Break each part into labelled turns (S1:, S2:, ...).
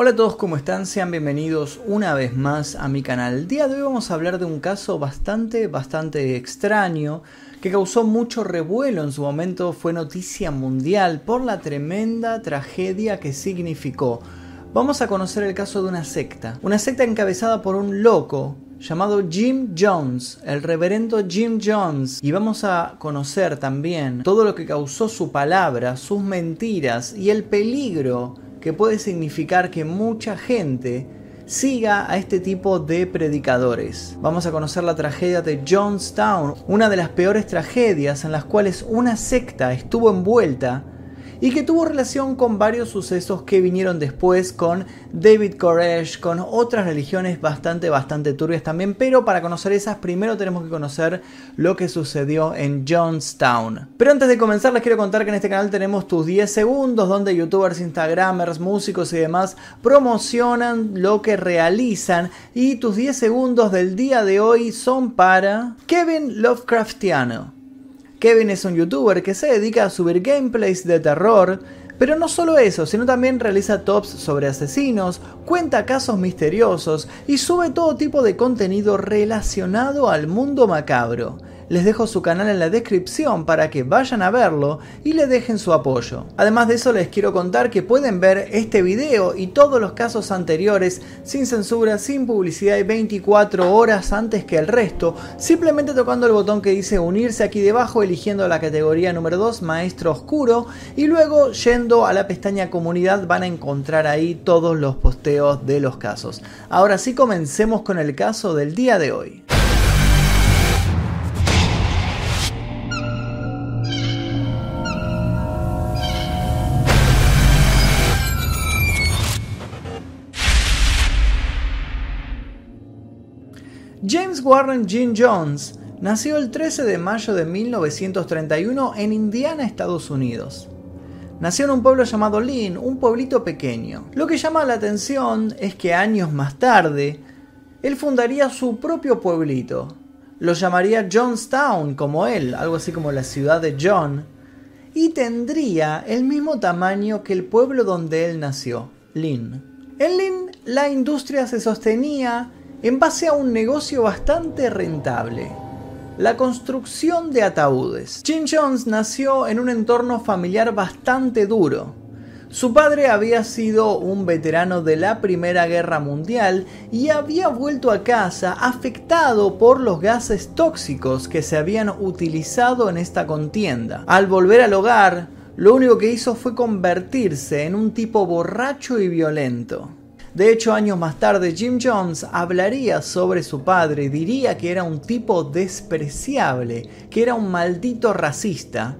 S1: Hola a todos, ¿cómo están? Sean bienvenidos una vez más a mi canal. El día de hoy vamos a hablar de un caso bastante, bastante extraño que causó mucho revuelo en su momento, fue noticia mundial por la tremenda tragedia que significó. Vamos a conocer el caso de una secta, una secta encabezada por un loco llamado Jim Jones, el reverendo Jim Jones, y vamos a conocer también todo lo que causó su palabra, sus mentiras y el peligro que puede significar que mucha gente siga a este tipo de predicadores. Vamos a conocer la tragedia de Jonestown, una de las peores tragedias en las cuales una secta estuvo envuelta y que tuvo relación con varios sucesos que vinieron después con David Koresh, con otras religiones bastante, bastante turbias también, pero para conocer esas primero tenemos que conocer lo que sucedió en Jonestown. Pero antes de comenzar les quiero contar que en este canal tenemos tus 10 segundos donde youtubers, instagramers, músicos y demás promocionan lo que realizan y tus 10 segundos del día de hoy son para Kevin Lovecraftiano. Kevin es un youtuber que se dedica a subir gameplays de terror, pero no solo eso, sino también realiza tops sobre asesinos, cuenta casos misteriosos y sube todo tipo de contenido relacionado al mundo macabro les dejo su canal en la descripción para que vayan a verlo y le dejen su apoyo. Además de eso les quiero contar que pueden ver este video y todos los casos anteriores sin censura, sin publicidad y 24 horas antes que el resto, simplemente tocando el botón que dice unirse aquí debajo, eligiendo la categoría número 2, Maestro Oscuro, y luego yendo a la pestaña comunidad van a encontrar ahí todos los posteos de los casos. Ahora sí comencemos con el caso del día de hoy. James Warren Gene Jones nació el 13 de mayo de 1931 en Indiana, Estados Unidos. Nació en un pueblo llamado Lynn, un pueblito pequeño. Lo que llama la atención es que años más tarde, él fundaría su propio pueblito. Lo llamaría Johnstown como él, algo así como la ciudad de John, y tendría el mismo tamaño que el pueblo donde él nació, Lynn. En Lynn la industria se sostenía en base a un negocio bastante rentable, la construcción de ataúdes. Jim Jones nació en un entorno familiar bastante duro. Su padre había sido un veterano de la Primera Guerra Mundial y había vuelto a casa afectado por los gases tóxicos que se habían utilizado en esta contienda. Al volver al hogar, lo único que hizo fue convertirse en un tipo borracho y violento. De hecho, años más tarde, Jim Jones hablaría sobre su padre diría que era un tipo despreciable, que era un maldito racista,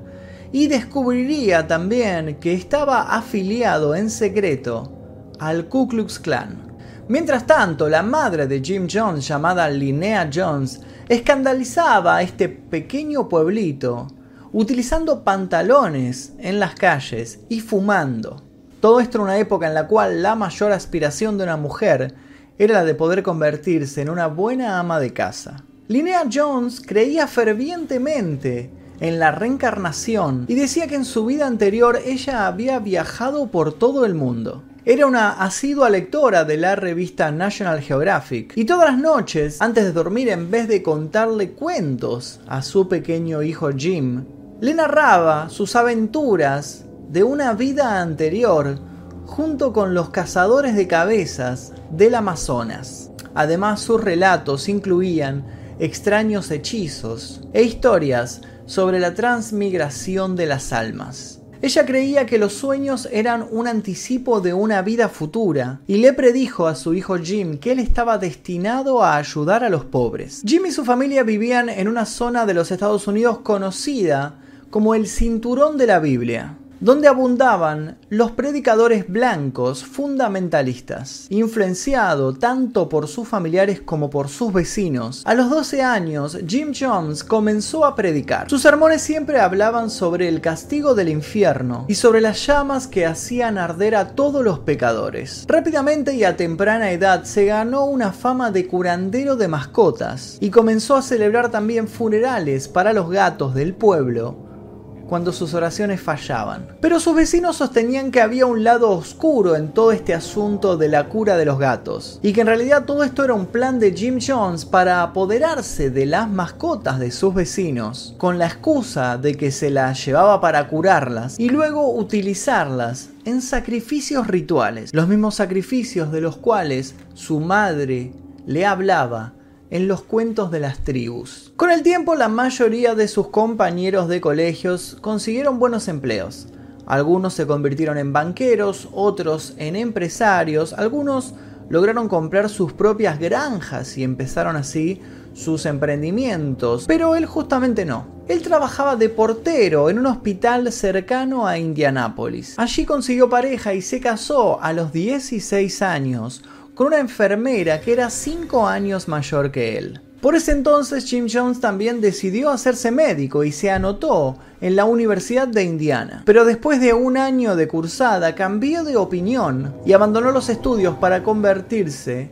S1: y descubriría también que estaba afiliado en secreto al Ku Klux Klan. Mientras tanto, la madre de Jim Jones, llamada Linnea Jones, escandalizaba a este pequeño pueblito utilizando pantalones en las calles y fumando. Todo esto en una época en la cual la mayor aspiración de una mujer era la de poder convertirse en una buena ama de casa. Linnea Jones creía fervientemente en la reencarnación y decía que en su vida anterior ella había viajado por todo el mundo. Era una asidua lectora de la revista National Geographic y todas las noches, antes de dormir, en vez de contarle cuentos a su pequeño hijo Jim, le narraba sus aventuras de una vida anterior junto con los cazadores de cabezas del Amazonas. Además sus relatos incluían extraños hechizos e historias sobre la transmigración de las almas. Ella creía que los sueños eran un anticipo de una vida futura y le predijo a su hijo Jim que él estaba destinado a ayudar a los pobres. Jim y su familia vivían en una zona de los Estados Unidos conocida como el Cinturón de la Biblia donde abundaban los predicadores blancos fundamentalistas. Influenciado tanto por sus familiares como por sus vecinos, a los 12 años Jim Jones comenzó a predicar. Sus sermones siempre hablaban sobre el castigo del infierno y sobre las llamas que hacían arder a todos los pecadores. Rápidamente y a temprana edad se ganó una fama de curandero de mascotas y comenzó a celebrar también funerales para los gatos del pueblo cuando sus oraciones fallaban. Pero sus vecinos sostenían que había un lado oscuro en todo este asunto de la cura de los gatos, y que en realidad todo esto era un plan de Jim Jones para apoderarse de las mascotas de sus vecinos, con la excusa de que se las llevaba para curarlas y luego utilizarlas en sacrificios rituales, los mismos sacrificios de los cuales su madre le hablaba en los cuentos de las tribus. Con el tiempo la mayoría de sus compañeros de colegios consiguieron buenos empleos. Algunos se convirtieron en banqueros, otros en empresarios, algunos lograron comprar sus propias granjas y empezaron así sus emprendimientos, pero él justamente no. Él trabajaba de portero en un hospital cercano a Indianápolis. Allí consiguió pareja y se casó a los 16 años con una enfermera que era 5 años mayor que él. Por ese entonces Jim Jones también decidió hacerse médico y se anotó en la Universidad de Indiana. Pero después de un año de cursada cambió de opinión y abandonó los estudios para convertirse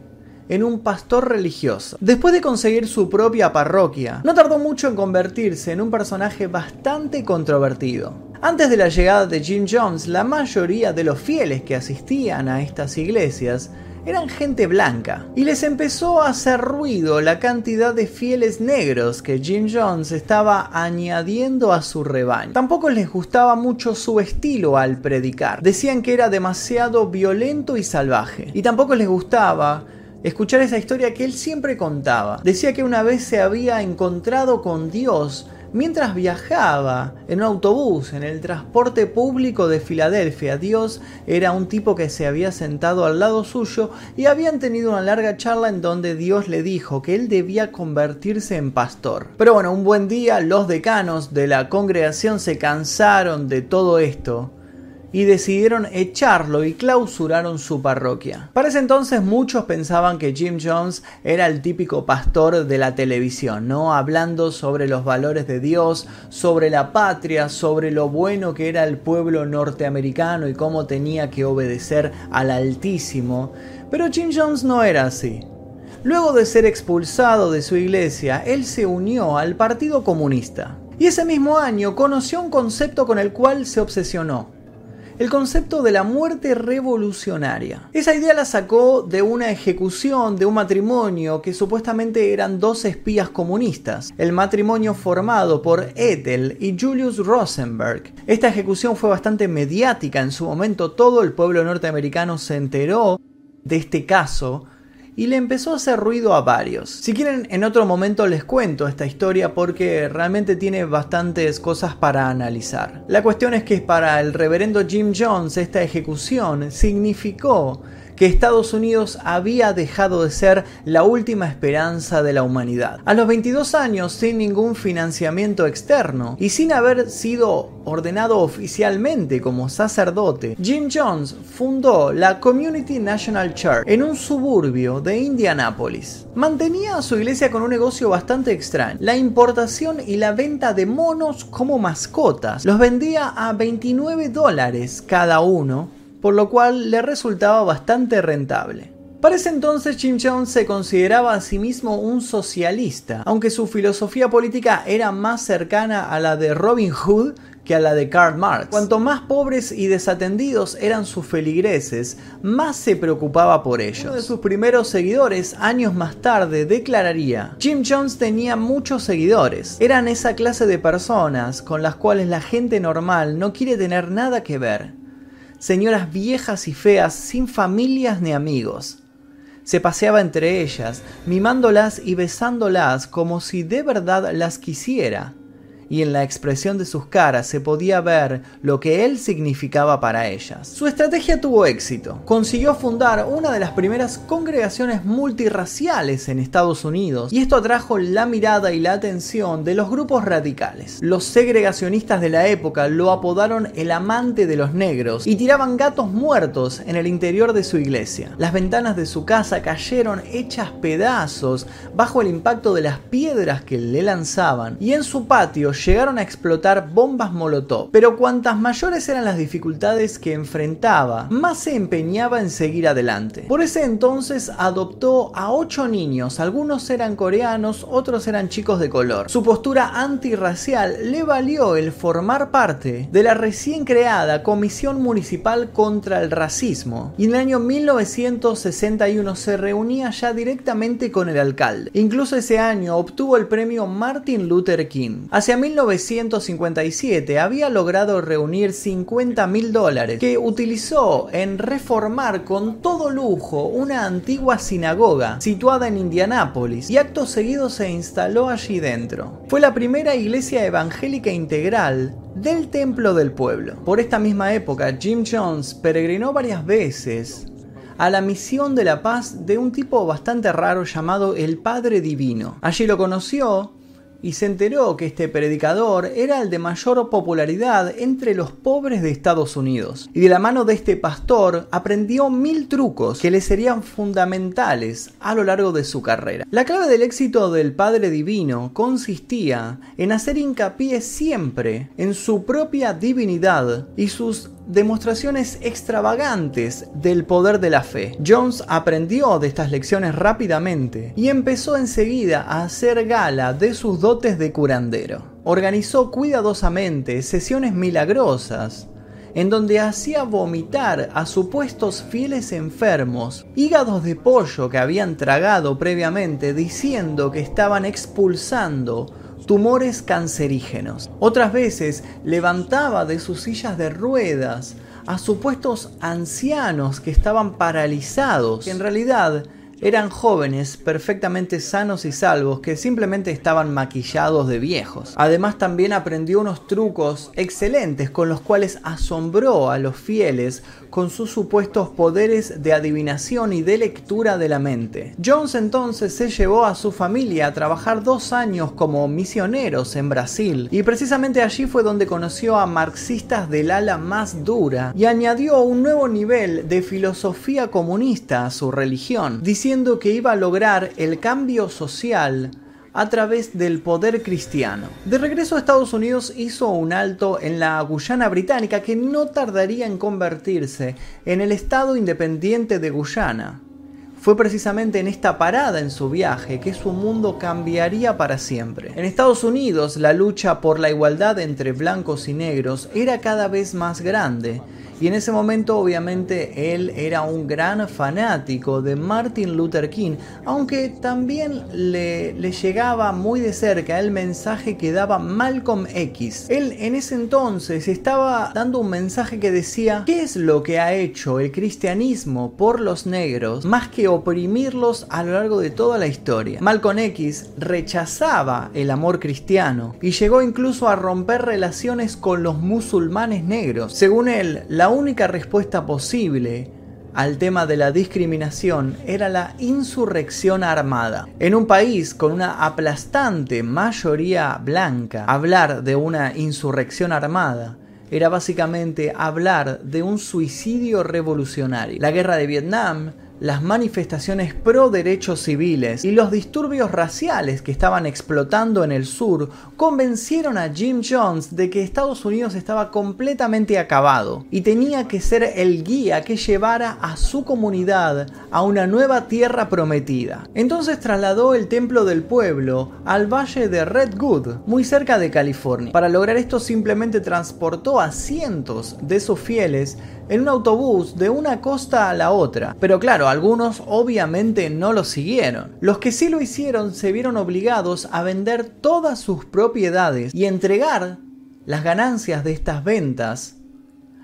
S1: en un pastor religioso. Después de conseguir su propia parroquia, no tardó mucho en convertirse en un personaje bastante controvertido. Antes de la llegada de Jim Jones, la mayoría de los fieles que asistían a estas iglesias eran gente blanca, y les empezó a hacer ruido la cantidad de fieles negros que Jim Jones estaba añadiendo a su rebaño. Tampoco les gustaba mucho su estilo al predicar, decían que era demasiado violento y salvaje, y tampoco les gustaba escuchar esa historia que él siempre contaba. Decía que una vez se había encontrado con Dios Mientras viajaba en un autobús en el transporte público de Filadelfia, Dios era un tipo que se había sentado al lado suyo y habían tenido una larga charla en donde Dios le dijo que él debía convertirse en pastor. Pero bueno, un buen día los decanos de la congregación se cansaron de todo esto y decidieron echarlo y clausuraron su parroquia. Para ese entonces muchos pensaban que Jim Jones era el típico pastor de la televisión, ¿no? Hablando sobre los valores de Dios, sobre la patria, sobre lo bueno que era el pueblo norteamericano y cómo tenía que obedecer al Altísimo. Pero Jim Jones no era así. Luego de ser expulsado de su iglesia, él se unió al Partido Comunista. Y ese mismo año conoció un concepto con el cual se obsesionó, el concepto de la muerte revolucionaria. Esa idea la sacó de una ejecución de un matrimonio que supuestamente eran dos espías comunistas, el matrimonio formado por Ethel y Julius Rosenberg. Esta ejecución fue bastante mediática en su momento, todo el pueblo norteamericano se enteró de este caso y le empezó a hacer ruido a varios. Si quieren, en otro momento les cuento esta historia porque realmente tiene bastantes cosas para analizar. La cuestión es que para el reverendo Jim Jones esta ejecución significó que Estados Unidos había dejado de ser la última esperanza de la humanidad. A los 22 años, sin ningún financiamiento externo y sin haber sido ordenado oficialmente como sacerdote, Jim Jones fundó la Community National Church en un suburbio de Indianápolis. Mantenía a su iglesia con un negocio bastante extraño, la importación y la venta de monos como mascotas. Los vendía a 29 dólares cada uno por lo cual le resultaba bastante rentable. Para ese entonces Jim Jones se consideraba a sí mismo un socialista, aunque su filosofía política era más cercana a la de Robin Hood que a la de Karl Marx. Cuanto más pobres y desatendidos eran sus feligreses, más se preocupaba por ellos. Uno de sus primeros seguidores, años más tarde, declararía, Jim Jones tenía muchos seguidores. Eran esa clase de personas con las cuales la gente normal no quiere tener nada que ver señoras viejas y feas sin familias ni amigos. Se paseaba entre ellas, mimándolas y besándolas como si de verdad las quisiera y en la expresión de sus caras se podía ver lo que él significaba para ellas. Su estrategia tuvo éxito. Consiguió fundar una de las primeras congregaciones multirraciales en Estados Unidos y esto atrajo la mirada y la atención de los grupos radicales. Los segregacionistas de la época lo apodaron el amante de los negros y tiraban gatos muertos en el interior de su iglesia. Las ventanas de su casa cayeron hechas pedazos bajo el impacto de las piedras que le lanzaban y en su patio llegaron a explotar bombas molotov, pero cuantas mayores eran las dificultades que enfrentaba, más se empeñaba en seguir adelante. Por ese entonces adoptó a ocho niños, algunos eran coreanos, otros eran chicos de color. Su postura antirracial le valió el formar parte de la recién creada Comisión Municipal contra el Racismo y en el año 1961 se reunía ya directamente con el alcalde. Incluso ese año obtuvo el premio Martin Luther King. Hacia 1957 había logrado reunir 50 mil dólares que utilizó en reformar con todo lujo una antigua sinagoga situada en Indianápolis y acto seguido se instaló allí dentro. Fue la primera iglesia evangélica integral del templo del pueblo. Por esta misma época, Jim Jones peregrinó varias veces a la misión de la paz de un tipo bastante raro llamado el Padre Divino. Allí lo conoció y se enteró que este predicador era el de mayor popularidad entre los pobres de Estados Unidos. Y de la mano de este pastor aprendió mil trucos que le serían fundamentales a lo largo de su carrera. La clave del éxito del Padre Divino consistía en hacer hincapié siempre en su propia divinidad y sus demostraciones extravagantes del poder de la fe. Jones aprendió de estas lecciones rápidamente y empezó enseguida a hacer gala de sus dotes de curandero. Organizó cuidadosamente sesiones milagrosas en donde hacía vomitar a supuestos fieles enfermos hígados de pollo que habían tragado previamente diciendo que estaban expulsando tumores cancerígenos. Otras veces levantaba de sus sillas de ruedas a supuestos ancianos que estaban paralizados, que en realidad eran jóvenes perfectamente sanos y salvos que simplemente estaban maquillados de viejos. Además también aprendió unos trucos excelentes con los cuales asombró a los fieles con sus supuestos poderes de adivinación y de lectura de la mente. Jones entonces se llevó a su familia a trabajar dos años como misioneros en Brasil y precisamente allí fue donde conoció a marxistas del ala más dura y añadió un nuevo nivel de filosofía comunista a su religión, que iba a lograr el cambio social a través del poder cristiano. De regreso a Estados Unidos hizo un alto en la Guyana británica que no tardaría en convertirse en el Estado independiente de Guyana. Fue precisamente en esta parada en su viaje que su mundo cambiaría para siempre. En Estados Unidos la lucha por la igualdad entre blancos y negros era cada vez más grande y en ese momento obviamente él era un gran fanático de Martin Luther King, aunque también le, le llegaba muy de cerca el mensaje que daba Malcolm X. Él en ese entonces estaba dando un mensaje que decía, ¿qué es lo que ha hecho el cristianismo por los negros más que oprimirlos a lo largo de toda la historia? Malcolm X rechazaba el amor cristiano y llegó incluso a romper relaciones con los musulmanes negros. Según él, la la única respuesta posible al tema de la discriminación era la insurrección armada. En un país con una aplastante mayoría blanca, hablar de una insurrección armada era básicamente hablar de un suicidio revolucionario. La guerra de Vietnam las manifestaciones pro derechos civiles y los disturbios raciales que estaban explotando en el sur convencieron a Jim Jones de que Estados Unidos estaba completamente acabado y tenía que ser el guía que llevara a su comunidad a una nueva tierra prometida. Entonces trasladó el templo del pueblo al valle de Redwood, muy cerca de California. Para lograr esto simplemente transportó a cientos de sus fieles en un autobús de una costa a la otra. Pero claro, algunos obviamente no lo siguieron. Los que sí lo hicieron se vieron obligados a vender todas sus propiedades y entregar las ganancias de estas ventas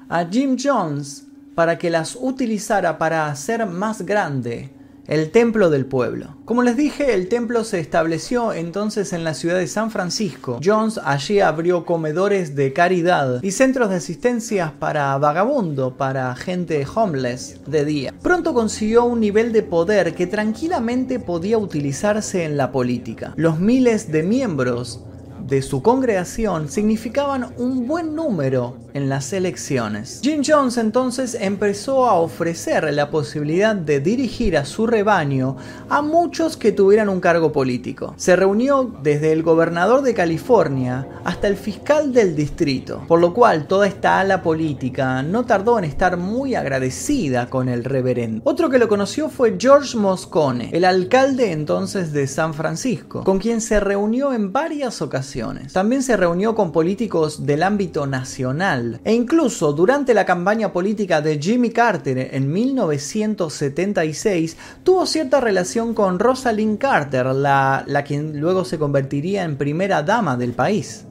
S1: a Jim Jones para que las utilizara para hacer más grande el templo del pueblo. Como les dije, el templo se estableció entonces en la ciudad de San Francisco. Jones allí abrió comedores de caridad y centros de asistencia para vagabundo, para gente homeless de día. Pronto consiguió un nivel de poder que tranquilamente podía utilizarse en la política. Los miles de miembros de su congregación significaban un buen número en las elecciones. Jim Jones entonces empezó a ofrecer la posibilidad de dirigir a su rebaño a muchos que tuvieran un cargo político. Se reunió desde el gobernador de California hasta el fiscal del distrito, por lo cual toda esta ala política no tardó en estar muy agradecida con el reverendo. Otro que lo conoció fue George Moscone, el alcalde entonces de San Francisco, con quien se reunió en varias ocasiones. También se reunió con políticos del ámbito nacional e incluso durante la campaña política de Jimmy Carter en 1976 tuvo cierta relación con Rosalind Carter, la, la quien luego se convertiría en primera dama del país.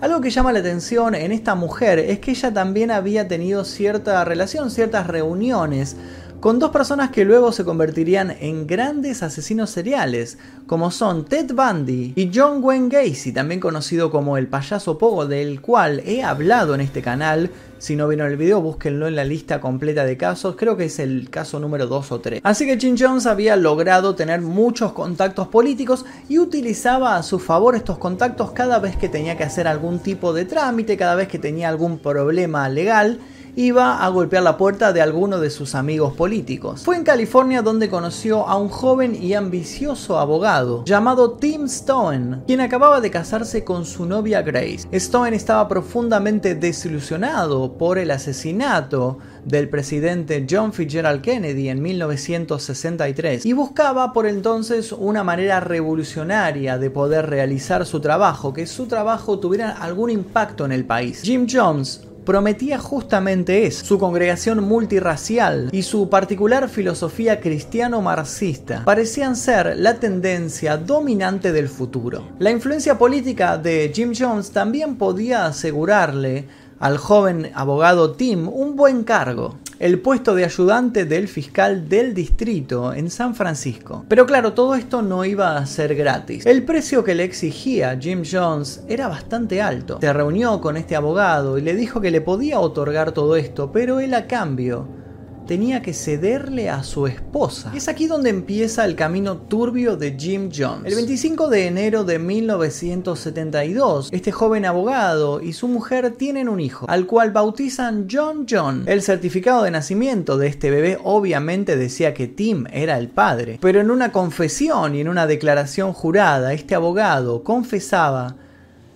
S1: Algo que llama la atención en esta mujer es que ella también había tenido cierta relación, ciertas reuniones con dos personas que luego se convertirían en grandes asesinos seriales, como son Ted Bundy y John Wayne Gacy, también conocido como el payaso Pogo, del cual he hablado en este canal. Si no vieron el video, búsquenlo en la lista completa de casos, creo que es el caso número 2 o 3. Así que Jim Jones había logrado tener muchos contactos políticos y utilizaba a su favor estos contactos cada vez que tenía que hacer algún tipo de trámite, cada vez que tenía algún problema legal iba a golpear la puerta de alguno de sus amigos políticos. Fue en California donde conoció a un joven y ambicioso abogado llamado Tim Stone, quien acababa de casarse con su novia Grace. Stone estaba profundamente desilusionado por el asesinato del presidente John Fitzgerald Kennedy en 1963 y buscaba por entonces una manera revolucionaria de poder realizar su trabajo, que su trabajo tuviera algún impacto en el país. Jim Jones prometía justamente eso, su congregación multirracial y su particular filosofía cristiano-marxista parecían ser la tendencia dominante del futuro. La influencia política de Jim Jones también podía asegurarle al joven abogado Tim un buen cargo el puesto de ayudante del fiscal del distrito en San Francisco. Pero claro, todo esto no iba a ser gratis. El precio que le exigía Jim Jones era bastante alto. Se reunió con este abogado y le dijo que le podía otorgar todo esto, pero él a cambio tenía que cederle a su esposa. Es aquí donde empieza el camino turbio de Jim Jones. El 25 de enero de 1972, este joven abogado y su mujer tienen un hijo, al cual bautizan John John. El certificado de nacimiento de este bebé obviamente decía que Tim era el padre, pero en una confesión y en una declaración jurada, este abogado confesaba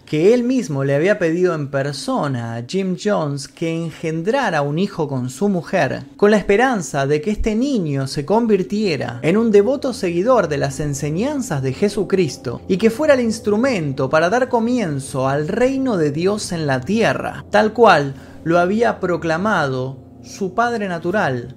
S1: que él mismo le había pedido en persona a Jim Jones que engendrara un hijo con su mujer, con la esperanza de que este niño se convirtiera en un devoto seguidor de las enseñanzas de Jesucristo y que fuera el instrumento para dar comienzo al reino de Dios en la tierra, tal cual lo había proclamado su padre natural,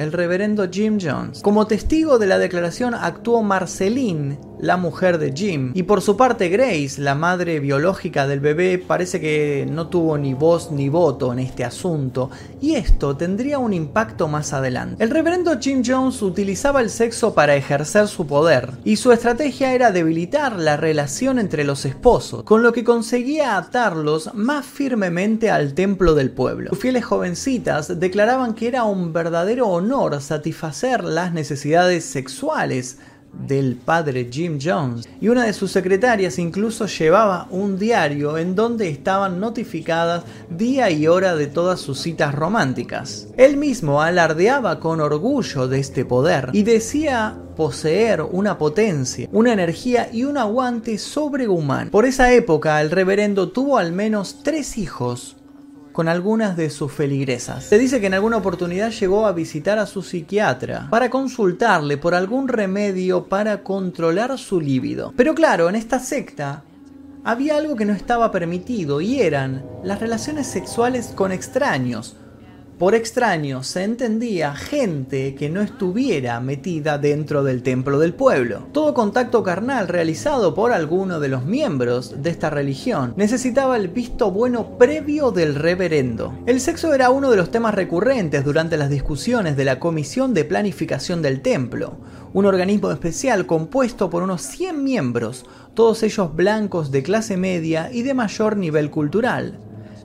S1: el reverendo Jim Jones. Como testigo de la declaración actuó Marceline, la mujer de Jim. Y por su parte Grace, la madre biológica del bebé, parece que no tuvo ni voz ni voto en este asunto, y esto tendría un impacto más adelante. El reverendo Jim Jones utilizaba el sexo para ejercer su poder, y su estrategia era debilitar la relación entre los esposos, con lo que conseguía atarlos más firmemente al templo del pueblo. Sus fieles jovencitas declaraban que era un verdadero honor satisfacer las necesidades sexuales del padre Jim Jones y una de sus secretarias incluso llevaba un diario en donde estaban notificadas día y hora de todas sus citas románticas. Él mismo alardeaba con orgullo de este poder y decía poseer una potencia, una energía y un aguante sobrehumano. Por esa época el reverendo tuvo al menos tres hijos con algunas de sus feligresas. Se dice que en alguna oportunidad llegó a visitar a su psiquiatra para consultarle por algún remedio para controlar su líbido. Pero claro, en esta secta había algo que no estaba permitido y eran las relaciones sexuales con extraños, por extraño se entendía gente que no estuviera metida dentro del templo del pueblo. Todo contacto carnal realizado por alguno de los miembros de esta religión necesitaba el visto bueno previo del reverendo. El sexo era uno de los temas recurrentes durante las discusiones de la Comisión de Planificación del Templo, un organismo especial compuesto por unos 100 miembros, todos ellos blancos de clase media y de mayor nivel cultural.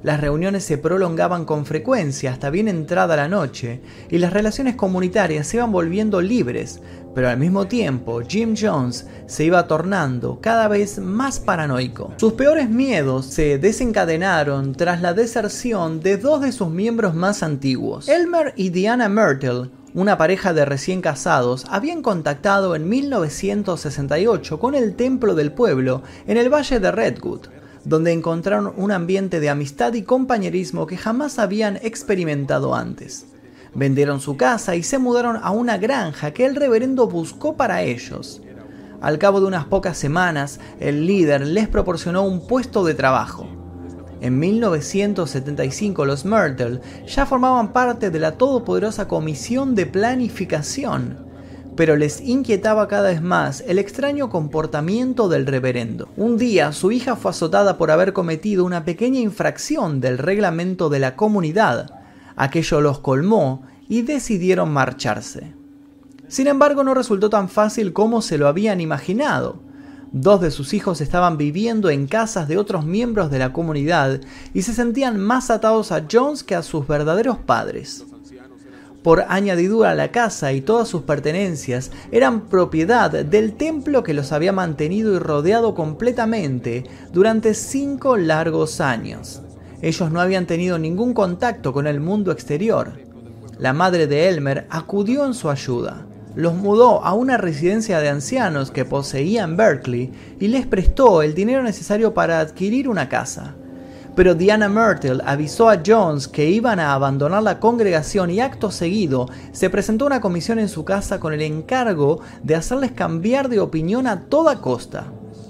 S1: Las reuniones se prolongaban con frecuencia hasta bien entrada la noche y las relaciones comunitarias se iban volviendo libres, pero al mismo tiempo Jim Jones se iba tornando cada vez más paranoico. Sus peores miedos se desencadenaron tras la deserción de dos de sus miembros más antiguos. Elmer y Diana Myrtle una pareja de recién casados, habían contactado en 1968 con el Templo del Pueblo en el Valle de Redwood donde encontraron un ambiente de amistad y compañerismo que jamás habían experimentado antes. Vendieron su casa y se mudaron a una granja que el reverendo buscó para ellos. Al cabo de unas pocas semanas, el líder les proporcionó un puesto de trabajo. En 1975 los Myrtle ya formaban parte de la todopoderosa Comisión de Planificación, pero les inquietaba cada vez más el extraño comportamiento del reverendo. Un día su hija fue azotada por haber cometido una pequeña infracción del reglamento de la comunidad. Aquello los colmó y decidieron marcharse. Sin embargo, no resultó tan fácil como se lo habían imaginado. Dos de sus hijos estaban viviendo en casas de otros miembros de la comunidad y se sentían más atados a Jones que a sus verdaderos padres. Por añadidura, la casa y todas sus pertenencias eran propiedad del templo que los había mantenido y rodeado completamente durante cinco largos años. Ellos no habían tenido ningún contacto con el mundo exterior. La madre de Elmer acudió en su ayuda. Los mudó a una residencia de ancianos que poseía en Berkeley y les prestó el dinero necesario para adquirir una casa pero Diana Myrtle avisó a Jones que iban a abandonar la congregación y acto seguido se presentó una comisión en su casa con el encargo de hacerles cambiar de opinión a toda costa.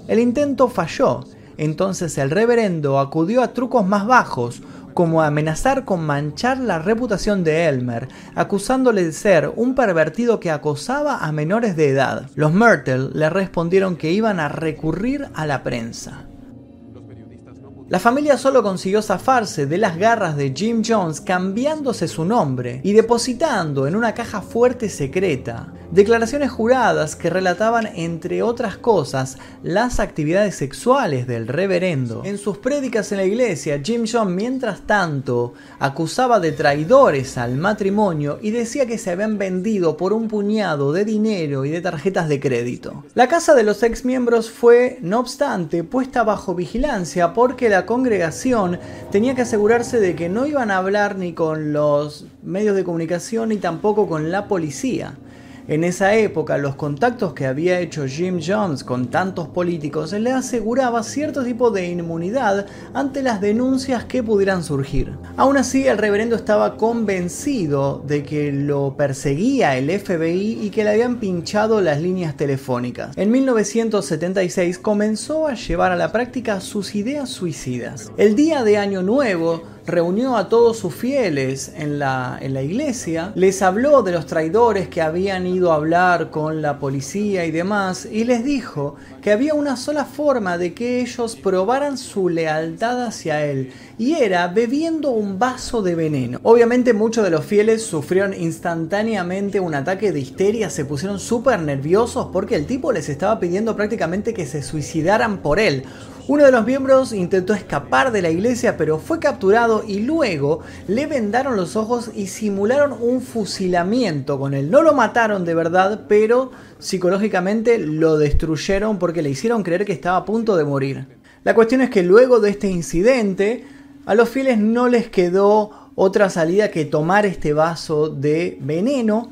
S1: El intento falló, entonces el reverendo acudió a trucos más bajos, como amenazar con manchar la reputación de Elmer, acusándole de ser un pervertido que acosaba a menores de edad. Los Myrtle le respondieron que iban a recurrir a la prensa. La familia solo consiguió zafarse de las garras de Jim Jones cambiándose su nombre y depositando en una caja fuerte secreta declaraciones juradas que relataban, entre otras cosas, las actividades sexuales del reverendo. En sus prédicas en la iglesia, Jim Jones, mientras tanto, acusaba de traidores al matrimonio y decía que se habían vendido por un puñado de dinero y de tarjetas de crédito. La casa de los ex miembros fue, no obstante, puesta bajo vigilancia porque la congregación tenía que asegurarse de que no iban a hablar ni con los medios de comunicación ni tampoco con la policía. En esa época, los contactos que había hecho Jim Jones con tantos políticos le aseguraba cierto tipo de inmunidad ante las denuncias que pudieran surgir. Aún así, el reverendo estaba convencido de que lo perseguía el FBI y que le habían pinchado las líneas telefónicas. En 1976 comenzó a llevar a la práctica sus ideas suicidas. El día de Año Nuevo, reunió a todos sus fieles en la, en la iglesia, les habló de los traidores que habían ido a hablar con la policía y demás, y les dijo que había una sola forma de que ellos probaran su lealtad hacia él, y era bebiendo un vaso de veneno. Obviamente muchos de los fieles sufrieron instantáneamente un ataque de histeria, se pusieron súper nerviosos porque el tipo les estaba pidiendo prácticamente que se suicidaran por él. Uno de los miembros intentó escapar de la iglesia pero fue capturado y luego le vendaron los ojos y simularon un fusilamiento con él. No lo mataron de verdad, pero psicológicamente lo destruyeron porque le hicieron creer que estaba a punto de morir. La cuestión es que luego de este incidente, a los fieles no les quedó otra salida que tomar este vaso de veneno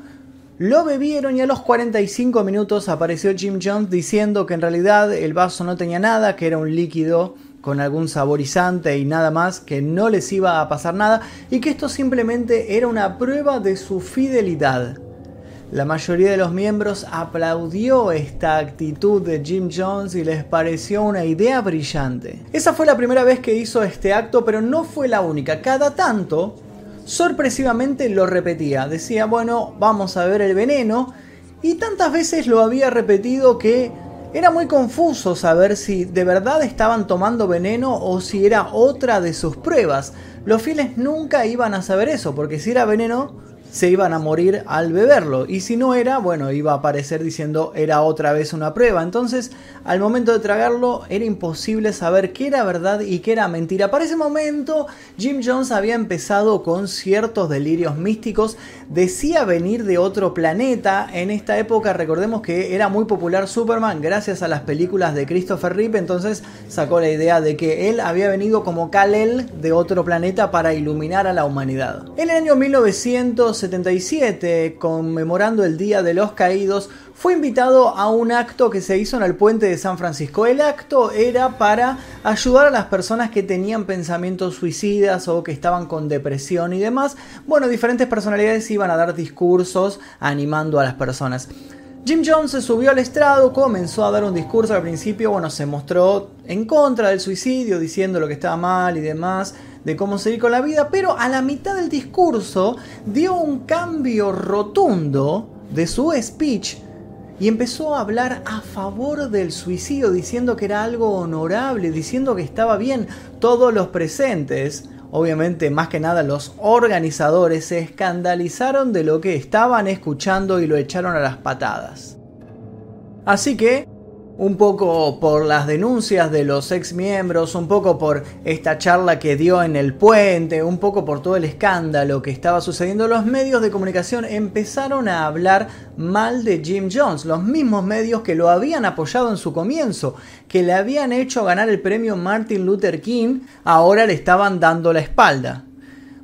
S1: lo bebieron y a los 45 minutos apareció Jim Jones diciendo que en realidad el vaso no tenía nada, que era un líquido con algún saborizante y nada más, que no les iba a pasar nada y que esto simplemente era una prueba de su fidelidad. La mayoría de los miembros aplaudió esta actitud de Jim Jones y les pareció una idea brillante. Esa fue la primera vez que hizo este acto, pero no fue la única. Cada tanto sorpresivamente lo repetía. Decía, bueno, vamos a ver el veneno. Y tantas veces lo había repetido que era muy confuso saber si de verdad estaban tomando veneno o si era otra de sus pruebas. Los fieles nunca iban a saber eso, porque si era veneno, se iban a morir al beberlo. Y si no era, bueno, iba a aparecer diciendo era otra vez una prueba. Entonces, al momento de tragarlo, era imposible saber qué era verdad y qué era mentira. Para ese momento, Jim Jones había empezado con ciertos delirios místicos. Decía venir de otro planeta. En esta época, recordemos que era muy popular Superman gracias a las películas de Christopher Reeve. Entonces, sacó la idea de que él había venido como Kal-El de otro planeta para iluminar a la humanidad. En el año 1900 77, conmemorando el Día de los Caídos, fue invitado a un acto que se hizo en el puente de San Francisco. El acto era para ayudar a las personas que tenían pensamientos suicidas o que estaban con depresión y demás. Bueno, diferentes personalidades iban a dar discursos animando a las personas. Jim Jones se subió al estrado, comenzó a dar un discurso al principio, bueno, se mostró en contra del suicidio, diciendo lo que estaba mal y demás de cómo seguir con la vida, pero a la mitad del discurso dio un cambio rotundo de su speech y empezó a hablar a favor del suicidio, diciendo que era algo honorable, diciendo que estaba bien. Todos los presentes, obviamente más que nada los organizadores, se escandalizaron de lo que estaban escuchando y lo echaron a las patadas. Así que un poco por las denuncias de los ex miembros, un poco por esta charla que dio en el puente, un poco por todo el escándalo que estaba sucediendo, los medios de comunicación empezaron a hablar mal de Jim Jones, los mismos medios que lo habían apoyado en su comienzo, que le habían hecho ganar el premio Martin Luther King, ahora le estaban dando la espalda.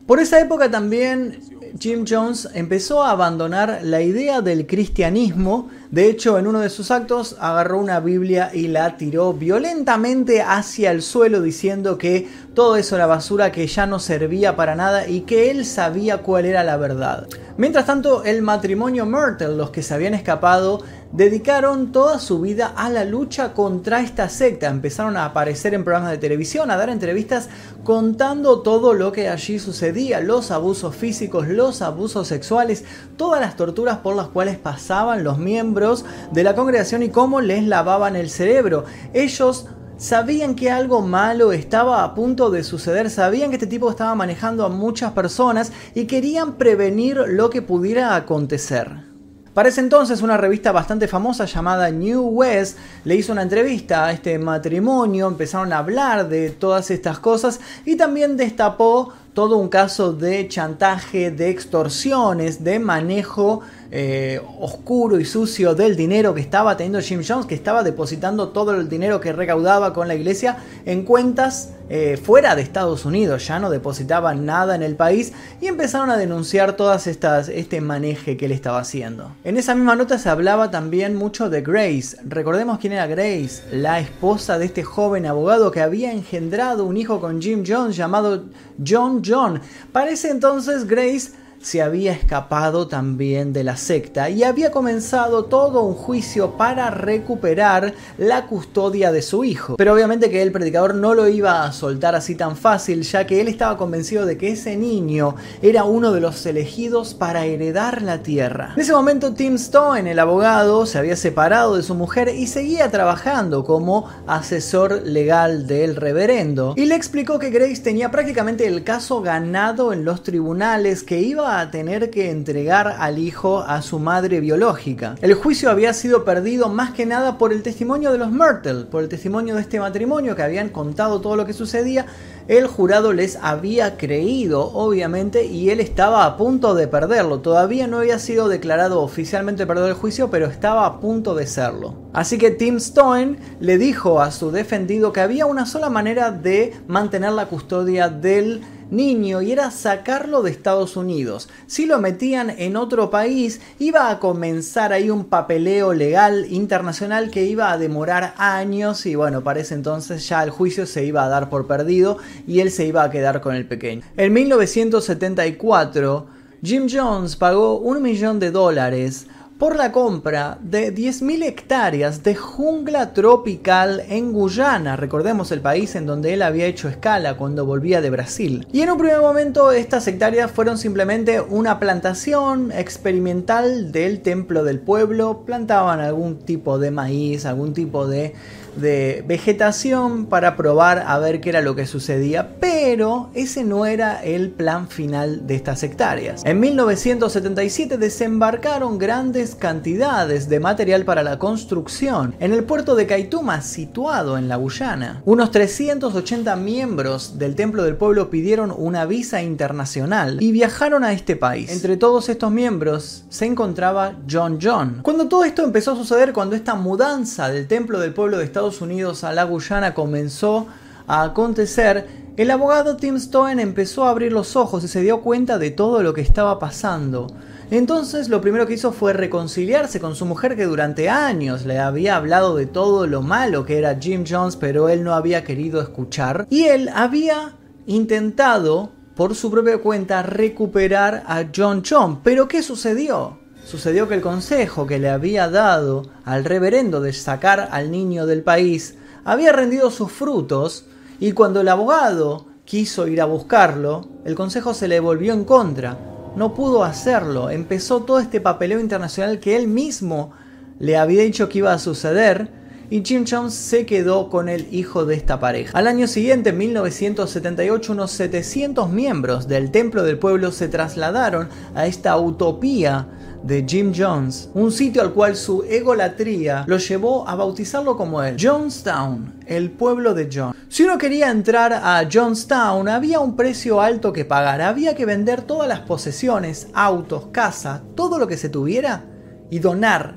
S1: Por esa época también Jim Jones empezó a abandonar la idea del cristianismo. De hecho, en uno de sus actos agarró una Biblia y la tiró violentamente hacia el suelo diciendo que todo eso era basura, que ya no servía para nada y que él sabía cuál era la verdad. Mientras tanto, el matrimonio Myrtle, los que se habían escapado, dedicaron toda su vida a la lucha contra esta secta. Empezaron a aparecer en programas de televisión, a dar entrevistas contando todo lo que allí sucedía, los abusos físicos, los abusos sexuales, todas las torturas por las cuales pasaban los miembros de la congregación y cómo les lavaban el cerebro. Ellos sabían que algo malo estaba a punto de suceder, sabían que este tipo estaba manejando a muchas personas y querían prevenir lo que pudiera acontecer. Para ese entonces una revista bastante famosa llamada New West le hizo una entrevista a este matrimonio, empezaron a hablar de todas estas cosas y también destapó todo un caso de chantaje, de extorsiones, de manejo eh, oscuro y sucio del dinero que estaba teniendo Jim Jones, que estaba depositando todo el dinero que recaudaba con la iglesia en cuentas eh, fuera de Estados Unidos, ya no depositaba nada en el país y empezaron a denunciar todas estas este maneje que él estaba haciendo. En esa misma nota se hablaba también mucho de Grace. Recordemos quién era Grace, la esposa de este joven abogado que había engendrado un hijo con Jim Jones llamado John John. Para ese entonces Grace se había escapado también de la secta y había comenzado todo un juicio para recuperar la custodia de su hijo. Pero obviamente que el predicador no lo iba a soltar así tan fácil, ya que él estaba convencido de que ese niño era uno de los elegidos para heredar la tierra. En ese momento Tim Stone, el abogado, se había separado de su mujer y seguía trabajando como asesor legal del reverendo y le explicó que Grace tenía prácticamente el caso ganado en los tribunales que iba a tener que entregar al hijo a su madre biológica. El juicio había sido perdido más que nada por el testimonio de los Myrtle, por el testimonio de este matrimonio que habían contado todo lo que sucedía. El jurado les había creído, obviamente, y él estaba a punto de perderlo. Todavía no había sido declarado oficialmente perdedor del juicio, pero estaba a punto de serlo. Así que Tim Stone le dijo a su defendido que había una sola manera de mantener la custodia del niño y era sacarlo de Estados Unidos. Si lo metían en otro país, iba a comenzar ahí un papeleo legal internacional que iba a demorar años y bueno, para ese entonces ya el juicio se iba a dar por perdido y él se iba a quedar con el pequeño. En 1974, Jim Jones pagó un millón de dólares por la compra de 10.000 hectáreas de jungla tropical en Guyana, recordemos el país en donde él había hecho escala cuando volvía de Brasil. Y en un primer momento estas hectáreas fueron simplemente una plantación experimental del templo del pueblo, plantaban algún tipo de maíz, algún tipo de de vegetación para probar a ver qué era lo que sucedía, pero ese no era el plan final de estas hectáreas. En 1977 desembarcaron grandes cantidades de material para la construcción en el puerto de Kaituma, situado en la Guyana. Unos 380 miembros del Templo del Pueblo pidieron una visa internacional y viajaron a este país. Entre todos estos miembros se encontraba John John. Cuando todo esto empezó a suceder, cuando esta mudanza del Templo del Pueblo de Estados Unidos a la Guyana comenzó a acontecer, el abogado Tim Stoen empezó a abrir los ojos y se dio cuenta de todo lo que estaba pasando. Entonces lo primero que hizo fue reconciliarse con su mujer que durante años le había hablado de todo lo malo que era Jim Jones, pero él no había querido escuchar. Y él había intentado, por su propia cuenta, recuperar a John John. Pero ¿qué sucedió? Sucedió que el consejo que le había dado al reverendo de sacar al niño del país había rendido sus frutos y cuando el abogado quiso ir a buscarlo, el consejo se le volvió en contra. No pudo hacerlo. Empezó todo este papeleo internacional que él mismo le había dicho que iba a suceder y Jim Jones se quedó con el hijo de esta pareja. Al año siguiente, en 1978, unos 700 miembros del Templo del Pueblo se trasladaron a esta utopía de Jim Jones, un sitio al cual su egolatría lo llevó a bautizarlo como él, Jonestown, el pueblo de John. Si uno quería entrar a Jonestown, había un precio alto que pagar, había que vender todas las posesiones, autos, casa, todo lo que se tuviera y donar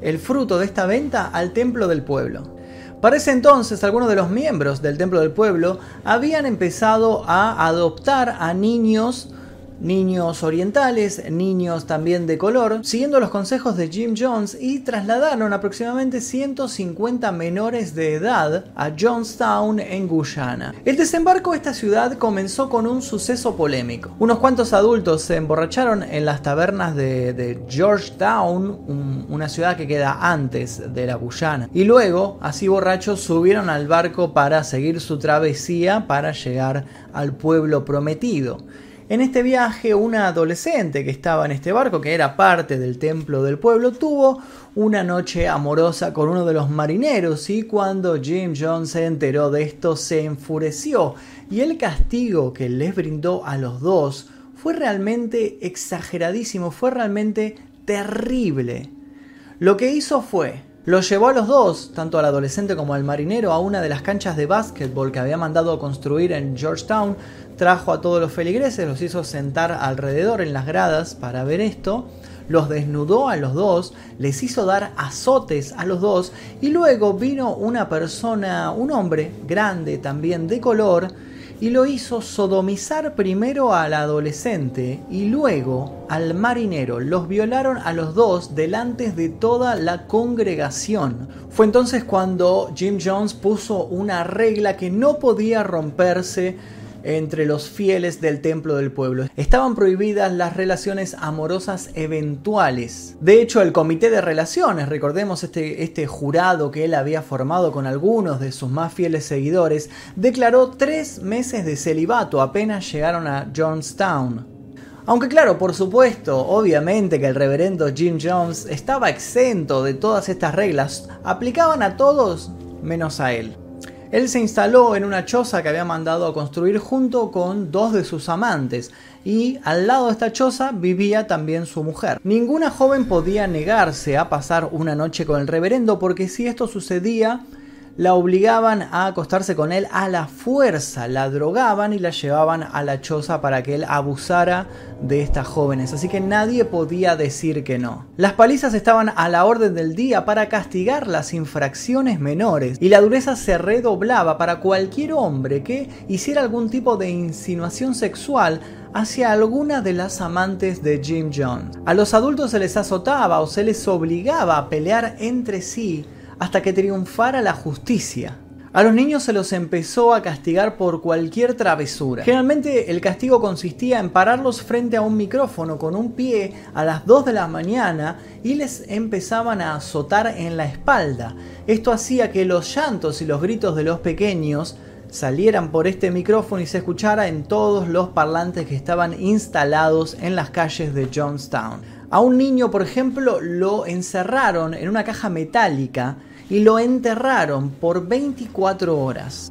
S1: el fruto de esta venta al templo del pueblo. Para ese entonces, algunos de los miembros del Templo del Pueblo habían empezado a adoptar a niños niños orientales, niños también de color, siguiendo los consejos de Jim Jones y trasladaron aproximadamente 150 menores de edad a Jonestown en Guyana. El desembarco de esta ciudad comenzó con un suceso polémico. Unos cuantos adultos se emborracharon en las tabernas de, Georgetown, una ciudad que queda antes de la Guyana, y luego, así borrachos, subieron al barco para seguir su travesía para llegar al pueblo prometido. En este viaje, una adolescente que estaba en este barco, que era parte del templo del pueblo, tuvo una noche amorosa con uno de los marineros y cuando Jim Jones se enteró de esto se enfureció y el castigo que les brindó a los dos fue realmente exageradísimo, fue realmente terrible. Lo que hizo fue lo llevó a los dos, tanto al adolescente como al marinero, a una de las canchas de básquetbol que había mandado construir en Georgetown. Trajo a todos los feligreses, los hizo sentar alrededor en las gradas para ver esto. Los desnudó a los dos, les hizo dar azotes a los dos y luego vino una persona, un hombre grande también de color, y lo hizo sodomizar primero al adolescente y luego al marinero. Los violaron a los dos delante de toda la congregación. Fue entonces cuando Jim Jones puso una regla que no podía romperse entre los fieles del templo del pueblo. Estaban prohibidas las relaciones amorosas eventuales. De hecho, el comité de relaciones, recordemos este, este jurado que él había formado con algunos de sus más fieles seguidores, declaró tres meses de celibato apenas llegaron a Johnstown. Aunque claro, por supuesto, obviamente que el reverendo Jim Jones estaba exento de todas estas reglas, aplicaban a todos menos a él. Él se instaló en una choza que había mandado a construir junto con dos de sus amantes y al lado de esta choza vivía también su mujer. Ninguna joven podía negarse a pasar una noche con el reverendo porque si esto sucedía, la obligaban a acostarse con él a la fuerza, la drogaban y la llevaban a la choza para que él abusara de estas jóvenes, así que nadie podía decir que no. Las palizas estaban a la orden del día para castigar las infracciones menores y la dureza se redoblaba para cualquier hombre que hiciera algún tipo de insinuación sexual hacia alguna de las amantes de Jim Jones. A los adultos se les azotaba o se les obligaba a pelear entre sí hasta que triunfara la justicia. A los niños se los empezó a castigar por cualquier travesura. Generalmente el castigo consistía en pararlos frente a un micrófono con un pie a las 2 de la mañana y les empezaban a azotar en la espalda. Esto hacía que los llantos y los gritos de los pequeños salieran por este micrófono y se escuchara en todos los parlantes que estaban instalados en las calles de Johnstown. A un niño, por ejemplo, lo encerraron en una caja metálica y lo enterraron por 24 horas.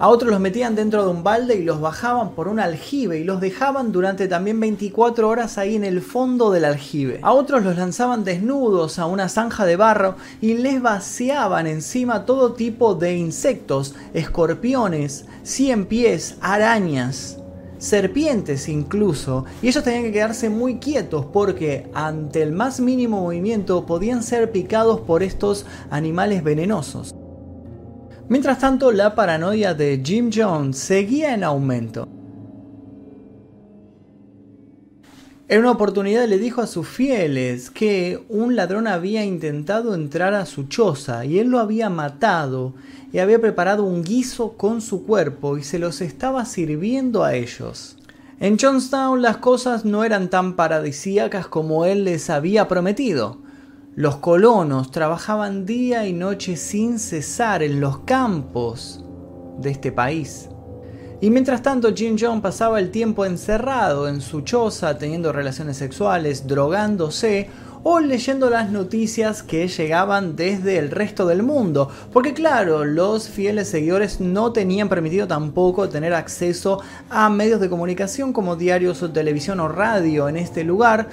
S1: A otros los metían dentro de un balde y los bajaban por un aljibe y los dejaban durante también 24 horas ahí en el fondo del aljibe. A otros los lanzaban desnudos a una zanja de barro y les vaciaban encima todo tipo de insectos, escorpiones, cien pies, arañas serpientes incluso, y ellos tenían que quedarse muy quietos porque ante el más mínimo movimiento podían ser picados por estos animales venenosos. Mientras tanto, la paranoia de Jim Jones seguía en aumento. En una oportunidad le dijo a sus fieles que un ladrón había intentado entrar a su choza y él lo había matado y había preparado un guiso con su cuerpo y se los estaba sirviendo a ellos. En Johnstown las cosas no eran tan paradisíacas como él les había prometido. Los colonos trabajaban día y noche sin cesar en los campos de este país. Y mientras tanto Jim John pasaba el tiempo encerrado en su choza, teniendo relaciones sexuales, drogándose o leyendo las noticias que llegaban desde el resto del mundo. Porque claro, los fieles seguidores no tenían permitido tampoco tener acceso a medios de comunicación como diarios o televisión o radio en este lugar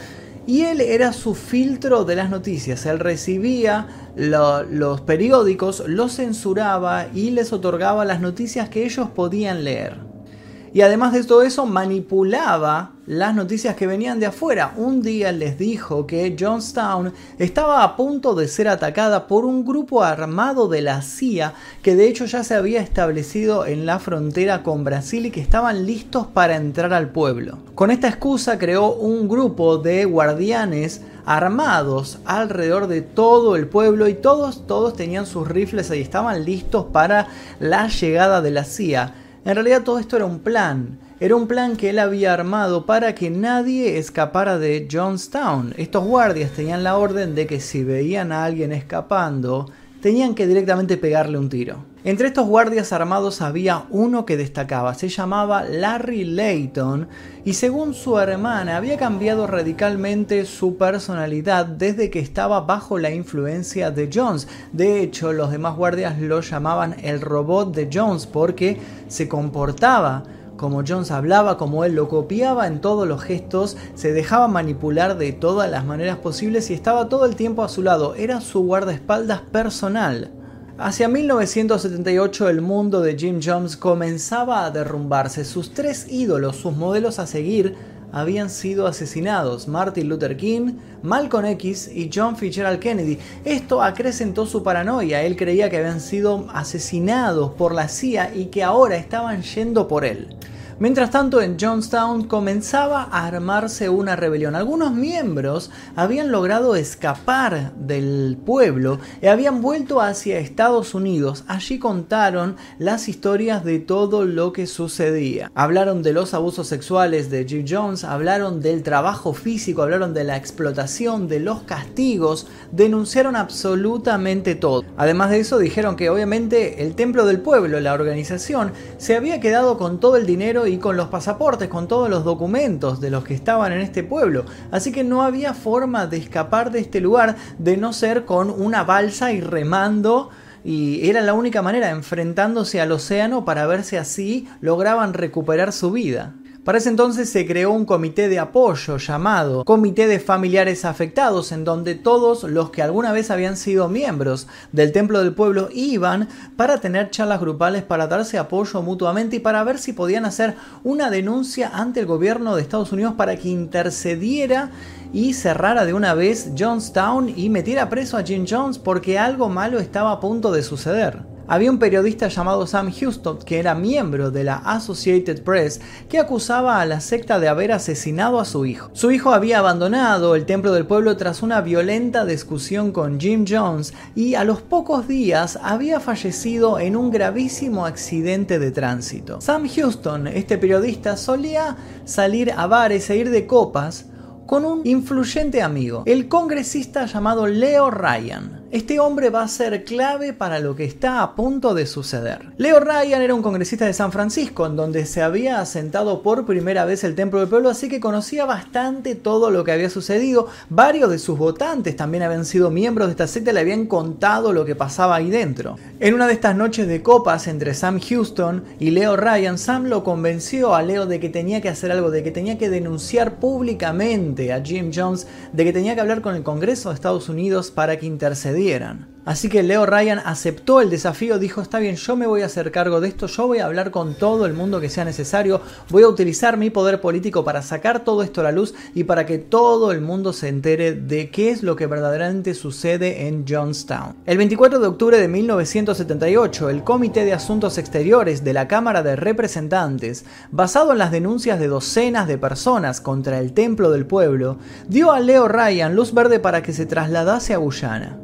S1: y él era su filtro de las noticias. Él recibía los periódicos, los censuraba y les otorgaba las noticias que ellos podían leer. Y además de todo eso, manipulaba las noticias que venían de afuera. Un día les dijo que Johnstown estaba a punto de ser atacada por un grupo armado de la CIA que de hecho ya se había establecido en la frontera con Brasil y que estaban listos para entrar al pueblo. Con esta excusa creó un grupo de guardianes armados alrededor de todo el pueblo y todos todos tenían sus rifles y estaban listos para la llegada de la CIA. En realidad todo esto era un plan. Era un plan que él había armado para que nadie escapara de Johnstown. Estos guardias tenían la orden de que si veían a alguien escapando, tenían que directamente pegarle un tiro. Entre estos guardias armados había uno que destacaba, se llamaba Larry Layton y según su hermana había cambiado radicalmente su personalidad desde que estaba bajo la influencia de Jones. De hecho, los demás guardias lo llamaban el robot de Jones porque se comportaba como Jones hablaba, como él lo copiaba en todos los gestos, se dejaba manipular de todas las maneras posibles y estaba todo el tiempo a su lado, era su guardaespaldas personal. Hacia 1978 el mundo de Jim Jones comenzaba a derrumbarse. Sus tres ídolos, sus modelos a seguir, habían sido asesinados, Martin Luther King, Malcolm X y John Fitzgerald Kennedy. Esto acrecentó su paranoia, él creía que habían sido asesinados por la CIA y que ahora estaban yendo por él. Mientras tanto, en Johnstown comenzaba a armarse una rebelión. Algunos miembros habían logrado escapar del pueblo y habían vuelto hacia Estados Unidos. Allí contaron las historias de todo lo que sucedía. Hablaron de los abusos sexuales de Jim Jones, hablaron del trabajo físico, hablaron de la explotación, de los castigos, denunciaron absolutamente todo. Además de eso, dijeron que obviamente el templo del pueblo, la organización, se había quedado con todo el dinero con los pasaportes, con todos los documentos de los que estaban en este pueblo. Así que no había forma de escapar de este lugar de no ser con una balsa y remando y era la única manera, enfrentándose al océano para ver si así lograban recuperar su vida. Para ese entonces se creó un comité de apoyo llamado Comité de Familiares Afectados, en donde todos los que alguna vez habían sido miembros del Templo del Pueblo iban para tener charlas grupales, para darse apoyo mutuamente y para ver si podían hacer una denuncia ante el gobierno de Estados Unidos para que intercediera y cerrara de una vez Johnstown y metiera preso a Jim Jones porque algo malo estaba a punto de suceder. Había un periodista llamado Sam Houston, que era miembro de la Associated Press, que acusaba a la secta de haber asesinado a su hijo. Su hijo había abandonado el templo del pueblo tras una violenta discusión con Jim Jones y a los pocos días había fallecido en un gravísimo accidente de tránsito. Sam Houston, este periodista, solía salir a bares e ir de copas con un influyente amigo, el congresista llamado Leo Ryan. Este hombre va a ser clave para lo que está a punto de suceder. Leo Ryan era un congresista de San Francisco, en donde se había asentado por primera vez el Templo del Pueblo, así que conocía bastante todo lo que había sucedido. Varios de sus votantes también habían sido miembros de esta secta y le habían contado lo que pasaba ahí dentro. En una de estas noches de copas entre Sam Houston y Leo Ryan, Sam lo convenció a Leo de que tenía que hacer algo, de que tenía que denunciar públicamente a Jim Jones, de que tenía que hablar con el Congreso de Estados Unidos para que intercediera Así que Leo Ryan aceptó el desafío, dijo, está bien, yo me voy a hacer cargo de esto, yo voy a hablar con todo el mundo que sea necesario, voy a utilizar mi poder político para sacar todo esto a la luz y para que todo el mundo se entere de qué es lo que verdaderamente sucede en Johnstown. El 24 de octubre de 1978, el Comité de Asuntos Exteriores de la Cámara de Representantes, basado en las denuncias de docenas de personas contra el Templo del Pueblo, dio a Leo Ryan luz verde para que se trasladase a Guyana.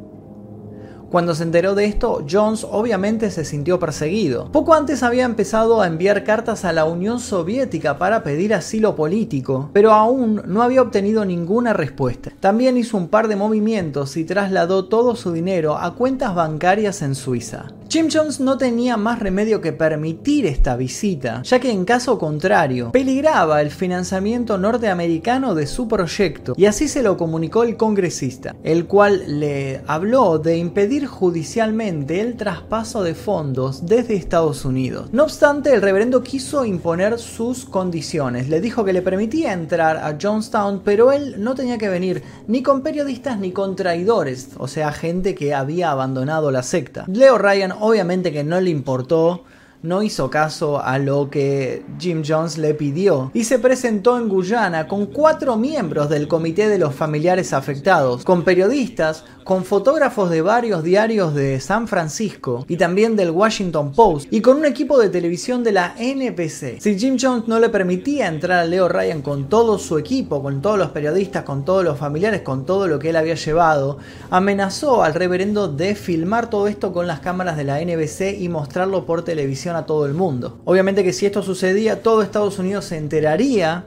S1: Cuando se enteró de esto, Jones obviamente se sintió perseguido. Poco antes había empezado a enviar cartas a la Unión Soviética para pedir asilo político, pero aún no había obtenido ninguna respuesta. También hizo un par de movimientos y trasladó todo su dinero a cuentas bancarias en Suiza. Jim Jones no tenía más remedio que permitir esta visita, ya que en caso contrario, peligraba el financiamiento norteamericano de su proyecto, y así se lo comunicó el congresista, el cual le habló de impedir judicialmente el traspaso de fondos desde Estados Unidos. No obstante, el reverendo quiso imponer sus condiciones, le dijo que le permitía entrar a Jonestown, pero él no tenía que venir ni con periodistas ni con traidores, o sea, gente que había abandonado la secta. Leo Ryan obviamente que no le importó no hizo caso a lo que Jim Jones le pidió y se presentó en Guyana con cuatro miembros del comité de los familiares afectados, con periodistas, con fotógrafos de varios diarios de San Francisco y también del Washington Post y con un equipo de televisión de la NPC. Si Jim Jones no le permitía entrar a Leo Ryan con todo su equipo, con todos los periodistas, con todos los familiares, con todo lo que él había llevado, amenazó al reverendo de filmar todo esto con las cámaras de la NBC y mostrarlo por televisión a todo el mundo. Obviamente que si esto sucedía, todo Estados Unidos se enteraría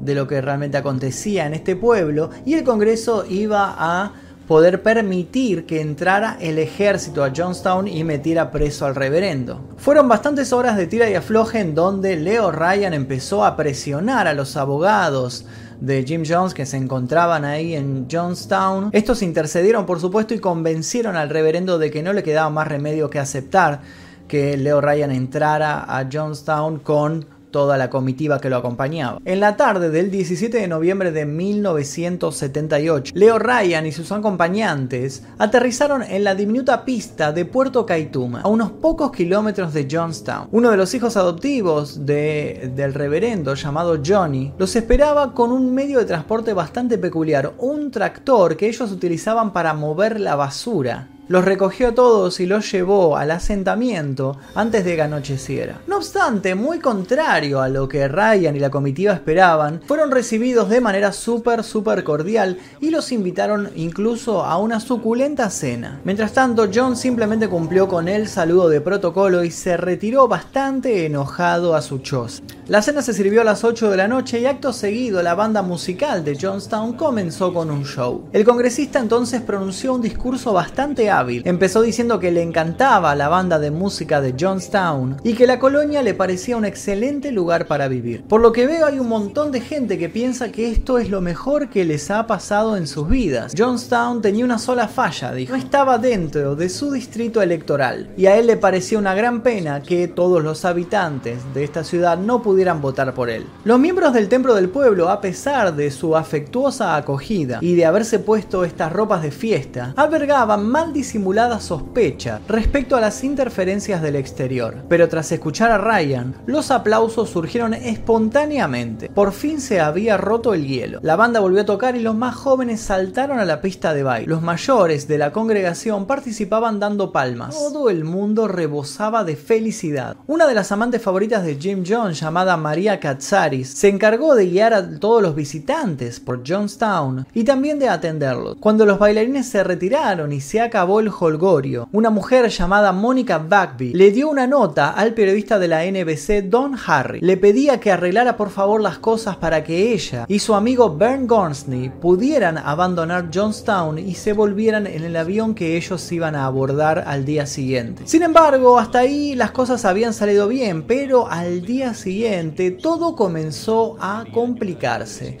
S1: de lo que realmente acontecía en este pueblo y el Congreso iba a poder permitir que entrara el ejército a Johnstown y metiera preso al reverendo. Fueron bastantes horas de tira y afloje en donde Leo Ryan empezó a presionar a los abogados de Jim Jones que se encontraban ahí en Johnstown. Estos intercedieron por supuesto y convencieron al reverendo de que no le quedaba más remedio que aceptar que Leo Ryan entrara a Johnstown con toda la comitiva que lo acompañaba. En la tarde del 17 de noviembre de 1978, Leo Ryan y sus acompañantes aterrizaron en la diminuta pista de Puerto Kaituma, a unos pocos kilómetros de Johnstown. Uno de los hijos adoptivos del reverendo llamado Johnny los esperaba con un medio de transporte bastante peculiar, un tractor que ellos utilizaban para mover la basura los recogió a todos y los llevó al asentamiento antes de que anocheciera. No obstante, muy contrario a lo que Ryan y la comitiva esperaban, fueron recibidos de manera súper, súper cordial y los invitaron incluso a una suculenta cena. Mientras tanto, John simplemente cumplió con el saludo de protocolo y se retiró bastante enojado a su choza. La cena se sirvió a las 8 de la noche y acto seguido la banda musical de Johnstown comenzó con un show. El congresista entonces pronunció un discurso bastante Empezó diciendo que le encantaba la banda de música de Johnstown y que la colonia le parecía un excelente lugar para vivir. Por lo que veo hay un montón de gente que piensa que esto es lo mejor que les ha pasado en sus vidas. Johnstown tenía una sola falla, dijo. No estaba dentro de su distrito electoral y a él le parecía una gran pena que todos los habitantes de esta ciudad no pudieran votar por él. Los miembros del Templo del Pueblo, a pesar de su afectuosa acogida y de haberse puesto estas ropas de fiesta, albergaban mal disimulada sospecha respecto a las interferencias del exterior. Pero tras escuchar a Ryan, los aplausos surgieron espontáneamente. Por fin se había roto el hielo. La banda volvió a tocar y los más jóvenes saltaron a la pista de baile. Los mayores de la congregación participaban dando palmas. Todo el mundo rebosaba de felicidad. Una de las amantes favoritas de Jim Jones, llamada María Katsaris, se encargó de guiar a todos los visitantes por Jonestown y también de atenderlos. Cuando los bailarines se retiraron y se acabó el holgorio, una mujer llamada Mónica Bagby le dio una nota al periodista de la NBC Don Harry. Le pedía que arreglara por favor las cosas para que ella y su amigo Bern Gornsney pudieran abandonar Jonestown y se volvieran en el avión que ellos iban a abordar al día siguiente. Sin embargo, hasta ahí las cosas habían salido bien, pero al día siguiente todo comenzó a complicarse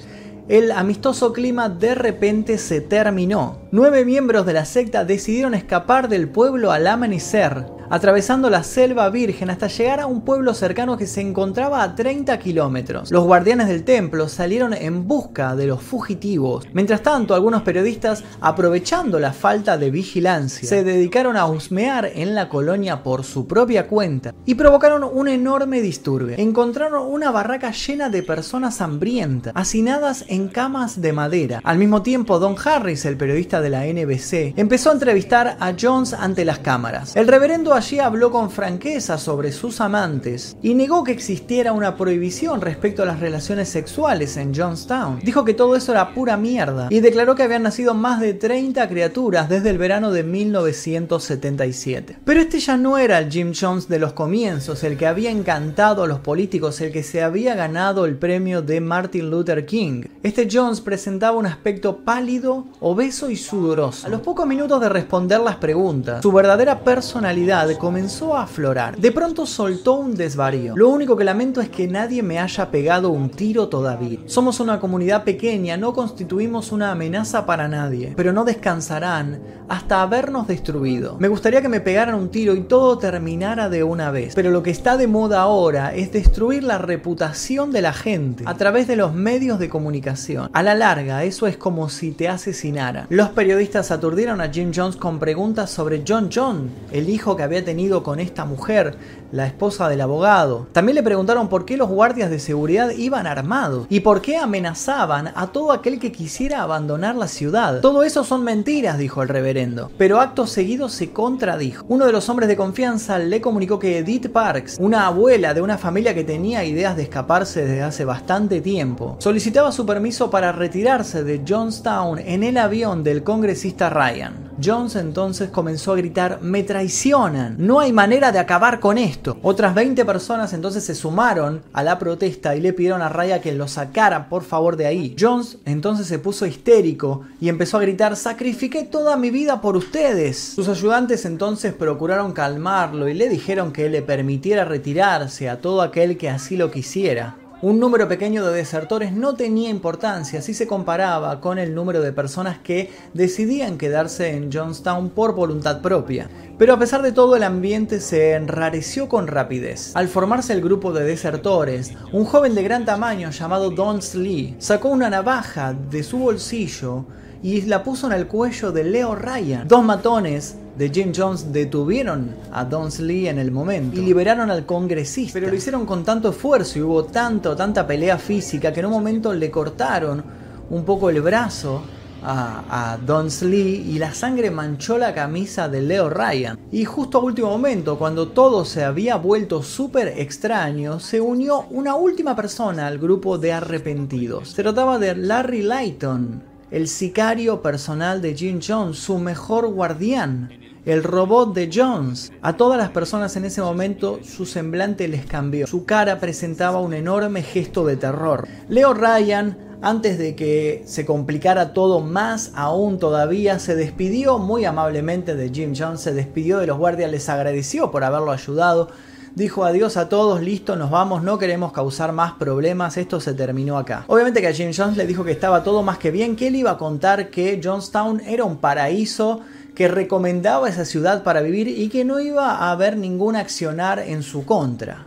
S1: el amistoso clima de repente se terminó. Nueve miembros de la secta decidieron escapar del pueblo al amanecer atravesando la selva virgen hasta llegar a un pueblo cercano que se encontraba a 30 kilómetros. Los guardianes del templo salieron en busca de los fugitivos. Mientras tanto, algunos periodistas, aprovechando la falta de vigilancia, se dedicaron a husmear en la colonia por su propia cuenta y provocaron un enorme disturbio. Encontraron una barraca llena de personas hambrientas, hacinadas en camas de madera. Al mismo tiempo, Don Harris, el periodista de la NBC, empezó a entrevistar a Jones ante las cámaras. El reverendo allí habló con franqueza sobre sus amantes y negó que existiera una prohibición respecto a las relaciones sexuales en Johnstown. Dijo que todo eso era pura mierda y declaró que habían nacido más de 30 criaturas desde el verano de 1977. Pero este ya no era el Jim Jones de los comienzos, el que había encantado a los políticos, el que se había ganado el premio de Martin Luther King. Este Jones presentaba un aspecto pálido, obeso y A los pocos minutos de responder las preguntas, su verdadera personalidad comenzó a aflorar. De pronto soltó un desvarío. Lo único que lamento es que nadie me haya pegado un tiro todavía. Somos una comunidad pequeña, no constituimos una amenaza para nadie, pero no descansarán hasta habernos destruido. Me gustaría que me pegaran un tiro y todo terminara de una vez, pero lo que está de moda ahora es destruir la reputación de la gente a través de los medios de comunicación. A la larga, eso es como si te asesinara. Los periodistas aturdieron a Jim Jones con preguntas sobre John John, el hijo que había tenido con esta mujer, la esposa del abogado. También le preguntaron por qué los guardias de seguridad iban armados y por qué amenazaban a todo aquel que quisiera abandonar la ciudad. Todo eso son mentiras, dijo el reverendo. Pero acto seguido se contradijo. Uno de los hombres de confianza le comunicó que Edith Parks, una abuela de una familia que tenía ideas de escaparse desde hace bastante tiempo, solicitaba su permiso para retirarse de Johnstown en el avión del congresista Ryan. Jones entonces comenzó a gritar, me traicionan, no hay manera de acabar con esto. Otras 20 personas entonces se sumaron a la protesta y le pidieron a Raya que lo sacara por favor de ahí. Jones entonces se puso histérico y empezó a gritar, sacrifiqué toda mi vida por ustedes. Sus ayudantes entonces procuraron calmarlo y le dijeron que le permitiera retirarse a todo aquel que así lo quisiera. Un número pequeño de desertores no tenía importancia si se comparaba con el número de personas que decidían quedarse en Johnstown por voluntad propia. Pero a pesar de todo el ambiente se enrareció con rapidez. Al formarse el grupo de desertores, un joven de gran tamaño llamado Don Lee sacó una navaja de su bolsillo y la puso en el cuello de Leo Ryan. Dos matones de Jim Jones detuvieron a Lee en el momento y liberaron al congresista. Pero lo hicieron con tanto esfuerzo y hubo tanto, tanta pelea física que en un momento le cortaron un poco el brazo a, a Lee y la sangre manchó la camisa de Leo Ryan. Y justo a último momento, cuando todo se había vuelto súper extraño, se unió una última persona al grupo de arrepentidos. Se trataba de Larry Lighton, el sicario personal de Jim Jones, su mejor guardián el robot de Jones. A todas las personas en ese momento su semblante les cambió. Su cara presentaba un enorme gesto de terror. Leo Ryan, antes de que se complicara todo más aún todavía, se despidió muy amablemente de Jim Jones, se despidió de los guardias, les agradeció por haberlo ayudado. Dijo adiós a todos, listo, nos vamos, no queremos causar más problemas, esto se terminó acá. Obviamente que a Jim Jones le dijo que estaba todo más que bien, que él iba a contar que Jonestown era un paraíso que recomendaba esa ciudad para vivir y que no iba a haber ningún accionar en su contra.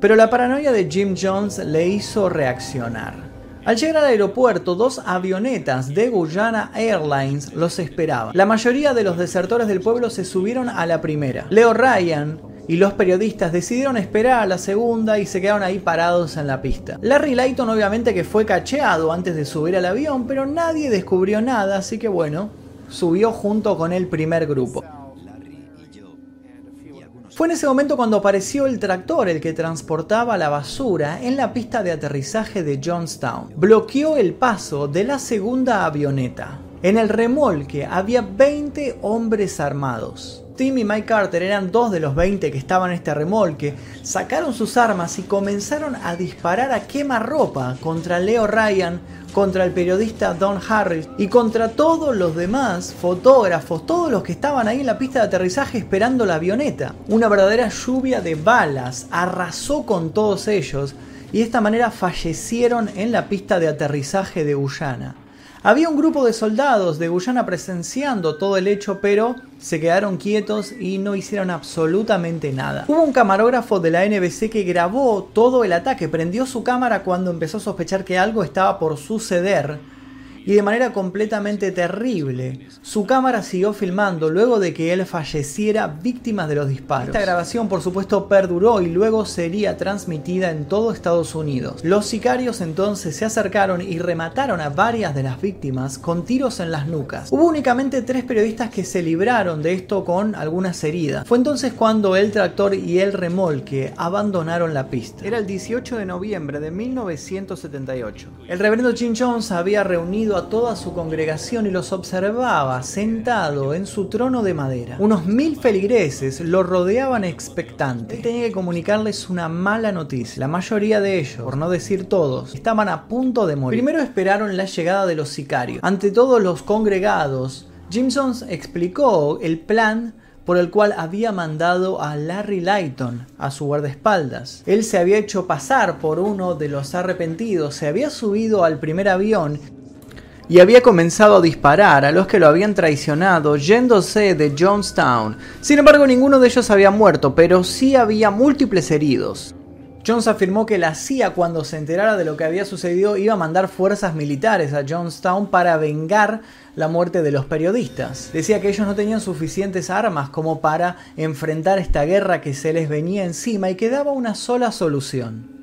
S1: Pero la paranoia de Jim Jones le hizo reaccionar. Al llegar al aeropuerto, dos avionetas de Guyana Airlines los esperaban. La mayoría de los desertores del pueblo se subieron a la primera. Leo Ryan y los periodistas decidieron esperar a la segunda y se quedaron ahí parados en la pista. Larry Layton obviamente que fue cacheado antes de subir al avión, pero nadie descubrió nada, así que bueno, subió junto con el primer grupo. Fue en ese momento cuando apareció el tractor, el que transportaba la basura, en la pista de aterrizaje de Johnstown. Bloqueó el paso de la segunda avioneta. En el remolque había 20 hombres armados. Tim y Mike Carter eran dos de los 20 que estaban en este remolque, sacaron sus armas y comenzaron a disparar a quemarropa contra Leo Ryan, contra el periodista Don Harris y contra todos los demás fotógrafos, todos los que estaban ahí en la pista de aterrizaje esperando la avioneta. Una verdadera lluvia de balas arrasó con todos ellos y de esta manera fallecieron en la pista de aterrizaje de Guyana. Había un grupo de soldados de Guyana presenciando todo el hecho, pero se quedaron quietos y no hicieron absolutamente nada. Hubo un camarógrafo de la NBC que grabó todo el ataque, prendió su cámara cuando empezó a sospechar que algo estaba por suceder y de manera completamente terrible. Su cámara siguió filmando luego de que él falleciera víctima de los disparos. Esta grabación por supuesto perduró y luego sería transmitida en todo Estados Unidos. Los sicarios entonces se acercaron y remataron a varias de las víctimas con tiros en las nucas. Hubo únicamente tres periodistas que se libraron de esto con algunas heridas. Fue entonces cuando el tractor y el remolque abandonaron la pista. Era el 18 de noviembre de 1978. El reverendo Jim Jones había reunido a toda su congregación y los observaba sentado en su trono de madera. Unos mil feligreses lo rodeaban expectantes. Él tenía que comunicarles una mala noticia. La mayoría de ellos, por no decir todos, estaban a punto de morir. Primero esperaron la llegada de los sicarios. Ante todos los congregados, Jim Jones explicó el plan por el cual había mandado a Larry Lighton a su guardaespaldas. Él se había hecho pasar por uno de los arrepentidos, se había subido al primer avión y había comenzado a disparar a los que lo habían traicionado yéndose de Jonestown. Sin embargo, ninguno de ellos había muerto, pero sí había múltiples heridos. Jones afirmó que la CIA cuando se enterara de lo que había sucedido iba a mandar fuerzas militares a Jonestown para vengar la muerte de los periodistas. Decía que ellos no tenían suficientes armas como para enfrentar esta guerra que se les venía encima y que daba una sola solución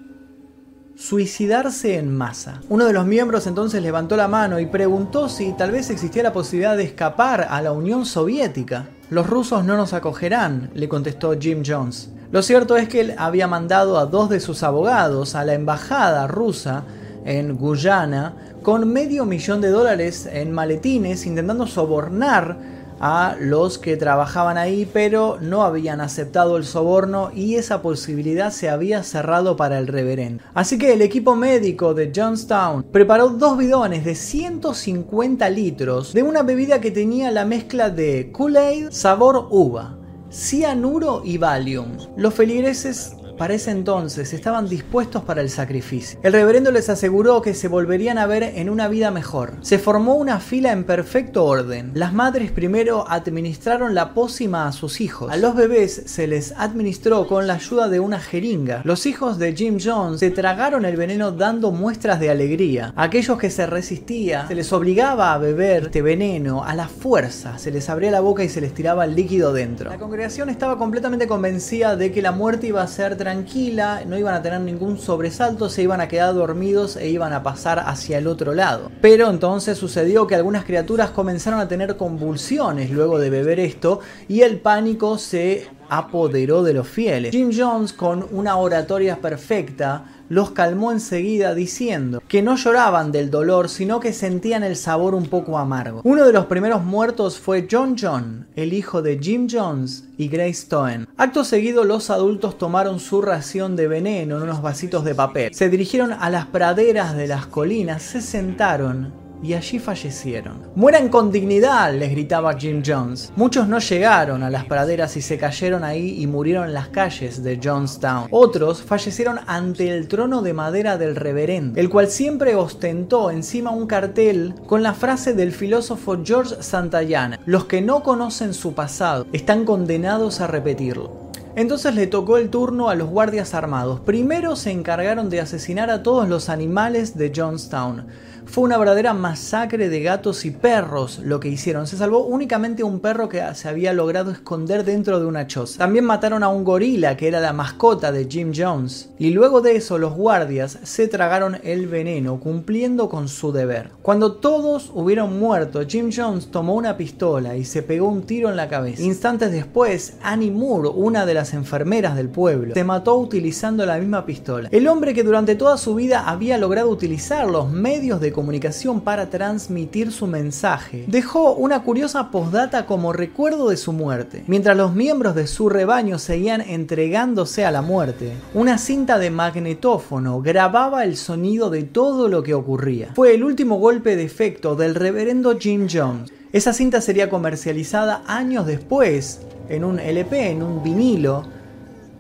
S1: suicidarse en masa. Uno de los miembros entonces levantó la mano y preguntó si tal vez existía la posibilidad de escapar a la Unión Soviética. Los rusos no nos acogerán, le contestó Jim Jones. Lo cierto es que él había mandado a dos de sus abogados a la embajada rusa en Guyana con medio millón de dólares en maletines intentando sobornar a los que trabajaban ahí, pero no habían aceptado el soborno y esa posibilidad se había cerrado para el reverendo. Así que el equipo médico de Johnstown preparó dos bidones de 150 litros de una bebida que tenía la mezcla de Kool-Aid sabor uva, cianuro y Valium. Los feligreses para ese entonces estaban dispuestos para el sacrificio. El reverendo les aseguró que se volverían a ver en una vida mejor. Se formó una fila en perfecto orden. Las madres primero administraron la pócima a sus hijos. A los bebés se les administró con la ayuda de una jeringa. Los hijos de Jim Jones se tragaron el veneno dando muestras de alegría. Aquellos que se resistían se les obligaba a beber este veneno a la fuerza. Se les abría la boca y se les tiraba el líquido dentro. La congregación estaba completamente convencida de que la muerte iba a ser tranquila, no iban a tener ningún sobresalto, se iban a quedar dormidos e iban a pasar hacia el otro lado. Pero entonces sucedió que algunas criaturas comenzaron a tener convulsiones luego de beber esto y el pánico se apoderó de los fieles. Jim Jones con una oratoria perfecta los calmó enseguida diciendo que no lloraban del dolor, sino que sentían el sabor un poco amargo. Uno de los primeros muertos fue John John, el hijo de Jim Jones y Grace Toen. Acto seguido los adultos tomaron su ración de veneno en unos vasitos de papel. Se dirigieron a las praderas de las colinas, se sentaron y allí fallecieron. Mueran con dignidad, les gritaba Jim Jones. Muchos no llegaron a las praderas y se cayeron ahí y murieron en las calles de Jonestown. Otros fallecieron ante el trono de madera del reverendo, el cual siempre ostentó encima un cartel con la frase del filósofo George Santayana, los que no conocen su pasado están condenados a repetirlo. Entonces le tocó el turno a los guardias armados. Primero se encargaron de asesinar a todos los animales de Johnstown. Fue una verdadera masacre de gatos y perros lo que hicieron. Se salvó únicamente un perro que se había logrado esconder dentro de una choza. También mataron a un gorila que era la mascota de Jim Jones. Y luego de eso los guardias se tragaron el veneno cumpliendo con su deber. Cuando todos hubieron muerto, Jim Jones tomó una pistola y se pegó un tiro en la cabeza. Instantes después, Annie Moore, una de las enfermeras del pueblo, se mató utilizando la misma pistola. El hombre que durante toda su vida había logrado utilizar los medios de comunicación para transmitir su mensaje, dejó una curiosa postdata como recuerdo de su muerte. Mientras los miembros de su rebaño seguían entregándose a la muerte, una cinta de magnetófono grababa el sonido de todo lo que ocurría. Fue el último golpe de efecto del reverendo Jim Jones. Esa cinta sería comercializada años después en un LP, en un vinilo,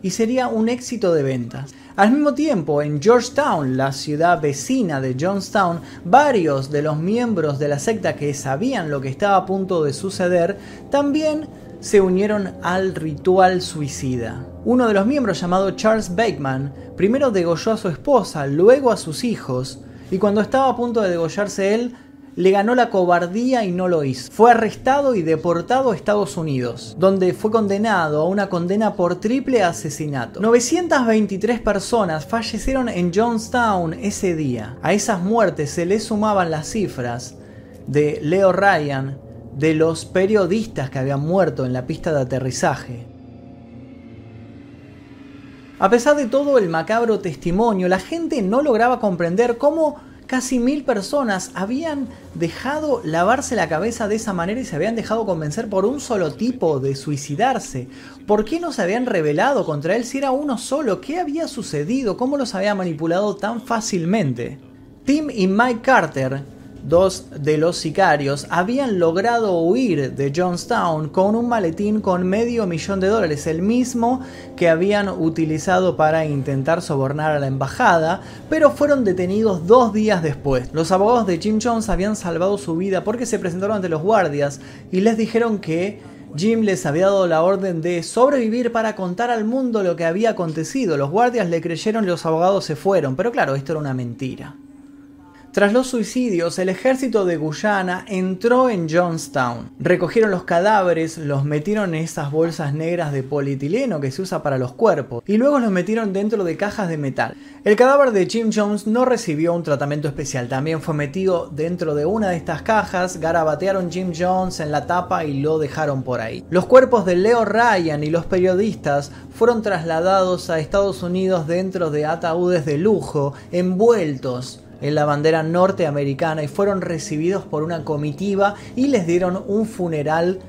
S1: y sería un éxito de ventas. Al mismo tiempo, en Georgetown, la ciudad vecina de Johnstown, varios de los miembros de la secta que sabían lo que estaba a punto de suceder también se unieron al ritual suicida. Uno de los miembros llamado Charles Bateman primero degolló a su esposa, luego a sus hijos, y cuando estaba a punto de degollarse él, le ganó la cobardía y no lo hizo. Fue arrestado y deportado a Estados Unidos, donde fue condenado a una condena por triple asesinato. 923 personas fallecieron en Johnstown ese día. A esas muertes se le sumaban las cifras de Leo Ryan, de los periodistas que habían muerto en la pista de aterrizaje. A pesar de todo el macabro testimonio, la gente no lograba comprender cómo casi mil personas habían dejado lavarse la cabeza de esa manera y se habían dejado convencer por un solo tipo de suicidarse. ¿Por qué no se habían rebelado contra él si era uno solo? ¿Qué había sucedido? ¿Cómo los había manipulado tan fácilmente? Tim y Mike Carter dos de los sicarios habían logrado huir de Johnstown con un maletín con medio millón de dólares, el mismo que habían utilizado para intentar sobornar a la embajada, pero fueron detenidos dos días después. Los abogados de Jim Jones habían salvado su vida porque se presentaron ante los guardias y les dijeron que Jim les había dado la orden de sobrevivir para contar al mundo lo que había acontecido. Los guardias le creyeron y los abogados se fueron, pero claro, esto era una mentira. Tras los suicidios, el ejército de Guyana entró en Johnstown. Recogieron los cadáveres, los metieron en esas bolsas negras de polietileno que se usa para los cuerpos, y luego los metieron dentro de cajas de metal. El cadáver de Jim Jones no recibió un tratamiento especial, también fue metido dentro de una de estas cajas, garabatearon Jim Jones en la tapa y lo dejaron por ahí. Los cuerpos de Leo Ryan y los periodistas fueron trasladados a Estados Unidos dentro de ataúdes de lujo, envueltos en la bandera norteamericana y fueron recibidos por una comitiva y les dieron un funeral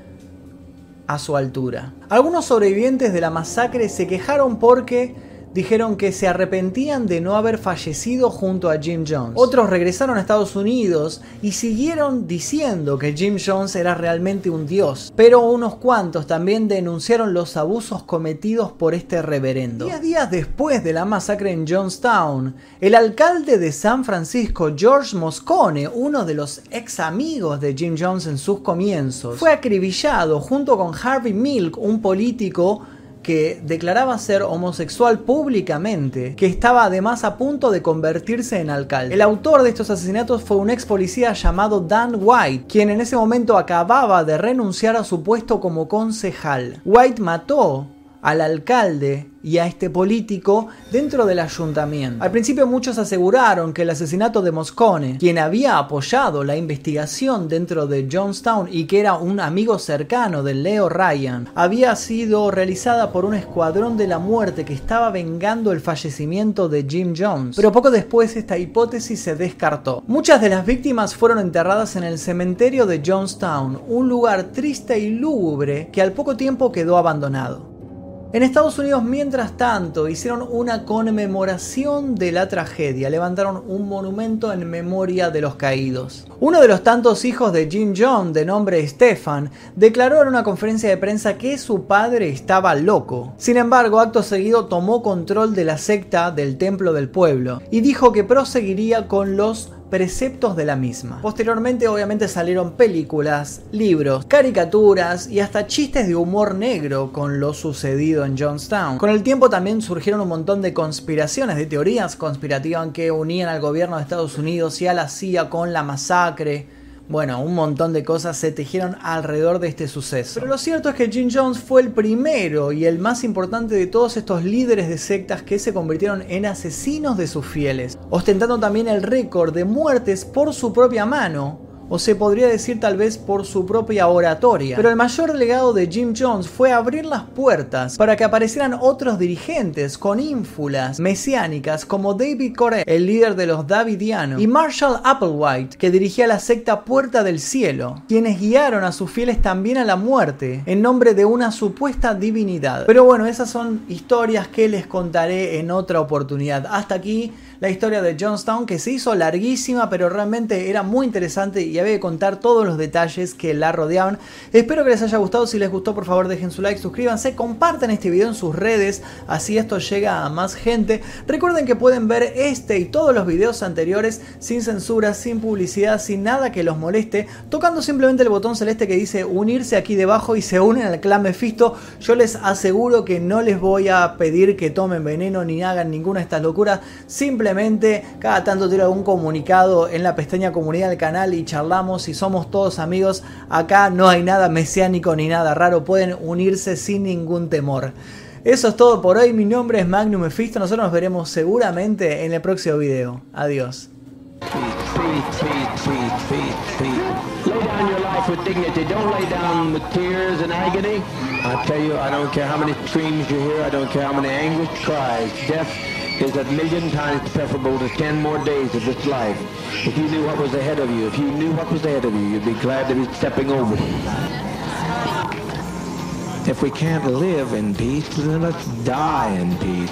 S1: a su altura. Algunos sobrevivientes de la masacre se quejaron porque dijeron que se arrepentían de no haber fallecido junto a Jim Jones. Otros regresaron a Estados Unidos y siguieron diciendo que Jim Jones era realmente un dios, pero unos cuantos también denunciaron los abusos cometidos por este reverendo. Diez días después de la masacre en Johnstown, el alcalde de San Francisco, George Moscone, uno de los ex amigos de Jim Jones en sus comienzos, fue acribillado junto con Harvey Milk, un político que declaraba ser homosexual públicamente, que estaba además a punto de convertirse en alcalde. El autor de estos asesinatos fue un ex policía llamado Dan White, quien en ese momento acababa de renunciar a su puesto como concejal. White mató al alcalde y a este político dentro del ayuntamiento. Al principio muchos aseguraron que el asesinato de Moscone, quien había apoyado la investigación dentro de Johnstown y que era un amigo cercano de Leo Ryan, había sido realizada por un escuadrón de la muerte que estaba vengando el fallecimiento de Jim Jones. Pero poco después esta hipótesis se descartó. Muchas de las víctimas fueron enterradas en el cementerio de Johnstown, un lugar triste y lúgubre que al poco tiempo quedó abandonado. En Estados Unidos, mientras tanto, hicieron una conmemoración de la tragedia, levantaron un monumento en memoria de los caídos. Uno de los tantos hijos de Jim John, de nombre Stefan, declaró en una conferencia de prensa que su padre estaba loco. Sin embargo, acto seguido tomó control de la secta del templo del pueblo y dijo que proseguiría con los preceptos de la misma. Posteriormente obviamente salieron películas, libros, caricaturas y hasta chistes de humor negro con lo sucedido en Johnstown. Con el tiempo también surgieron un montón de conspiraciones, de teorías conspirativas que unían al gobierno de Estados Unidos y a la CIA con la masacre bueno, un montón de cosas se tejieron alrededor de este suceso. Pero lo cierto es que Jim Jones fue el primero y el más importante de todos estos líderes de sectas que se convirtieron en asesinos de sus fieles, ostentando también el récord de muertes por su propia mano o se podría decir tal vez por su propia oratoria. Pero el mayor legado de Jim Jones fue abrir las puertas para que aparecieran otros dirigentes con ínfulas mesiánicas como David Corey, el líder de los Davidianos, y Marshall Applewhite, que dirigía la secta Puerta del Cielo, quienes guiaron a sus fieles también a la muerte en nombre de una supuesta divinidad. Pero bueno, esas son historias que les contaré en otra oportunidad. Hasta aquí la historia de Johnstown que se hizo larguísima pero realmente era muy interesante y había que contar todos los detalles que la rodeaban. Espero que les haya gustado, si les gustó por favor dejen su like, suscríbanse, compartan este video en sus redes, así esto llega a más gente. Recuerden que pueden ver este y todos los videos anteriores sin censura, sin publicidad, sin nada que los moleste, tocando simplemente el botón celeste que dice unirse aquí debajo y se unen al clan Mephisto. Yo les aseguro que no les voy a pedir que tomen veneno ni hagan ninguna de estas locuras, simplemente cada tanto tiro algún comunicado en la pestaña comunidad del canal y charlamos y somos todos amigos. Acá no hay nada mesiánico ni nada raro, pueden unirse sin ningún temor. Eso es todo por hoy, mi nombre es Magnum Mephisto, nosotros nos veremos seguramente en el próximo video. Adiós.
S2: Is a million times preferable to 10 more days of this life. If you knew what was ahead of you, if you knew what was ahead of you, you'd be glad to be stepping over. If we can't live in peace, then let's die in peace.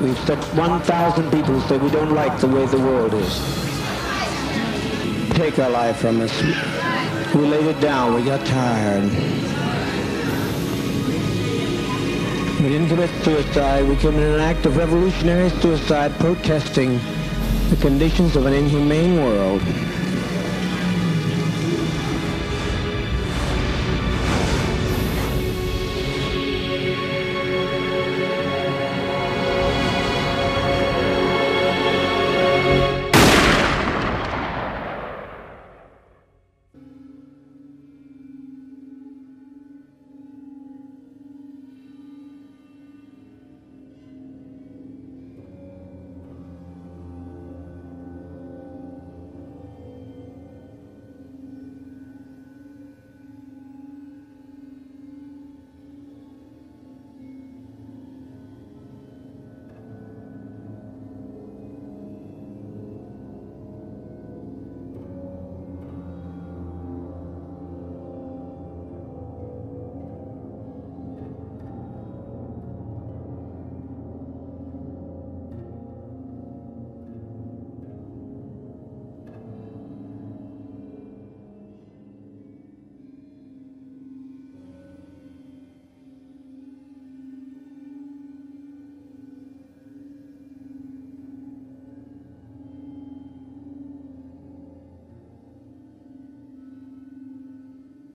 S2: We've set 1,000 people who say we don't like the way the world is. Take our life from us. We laid it down. We got tired. We didn't commit suicide. We committed an act of revolutionary suicide protesting the conditions of an inhumane world.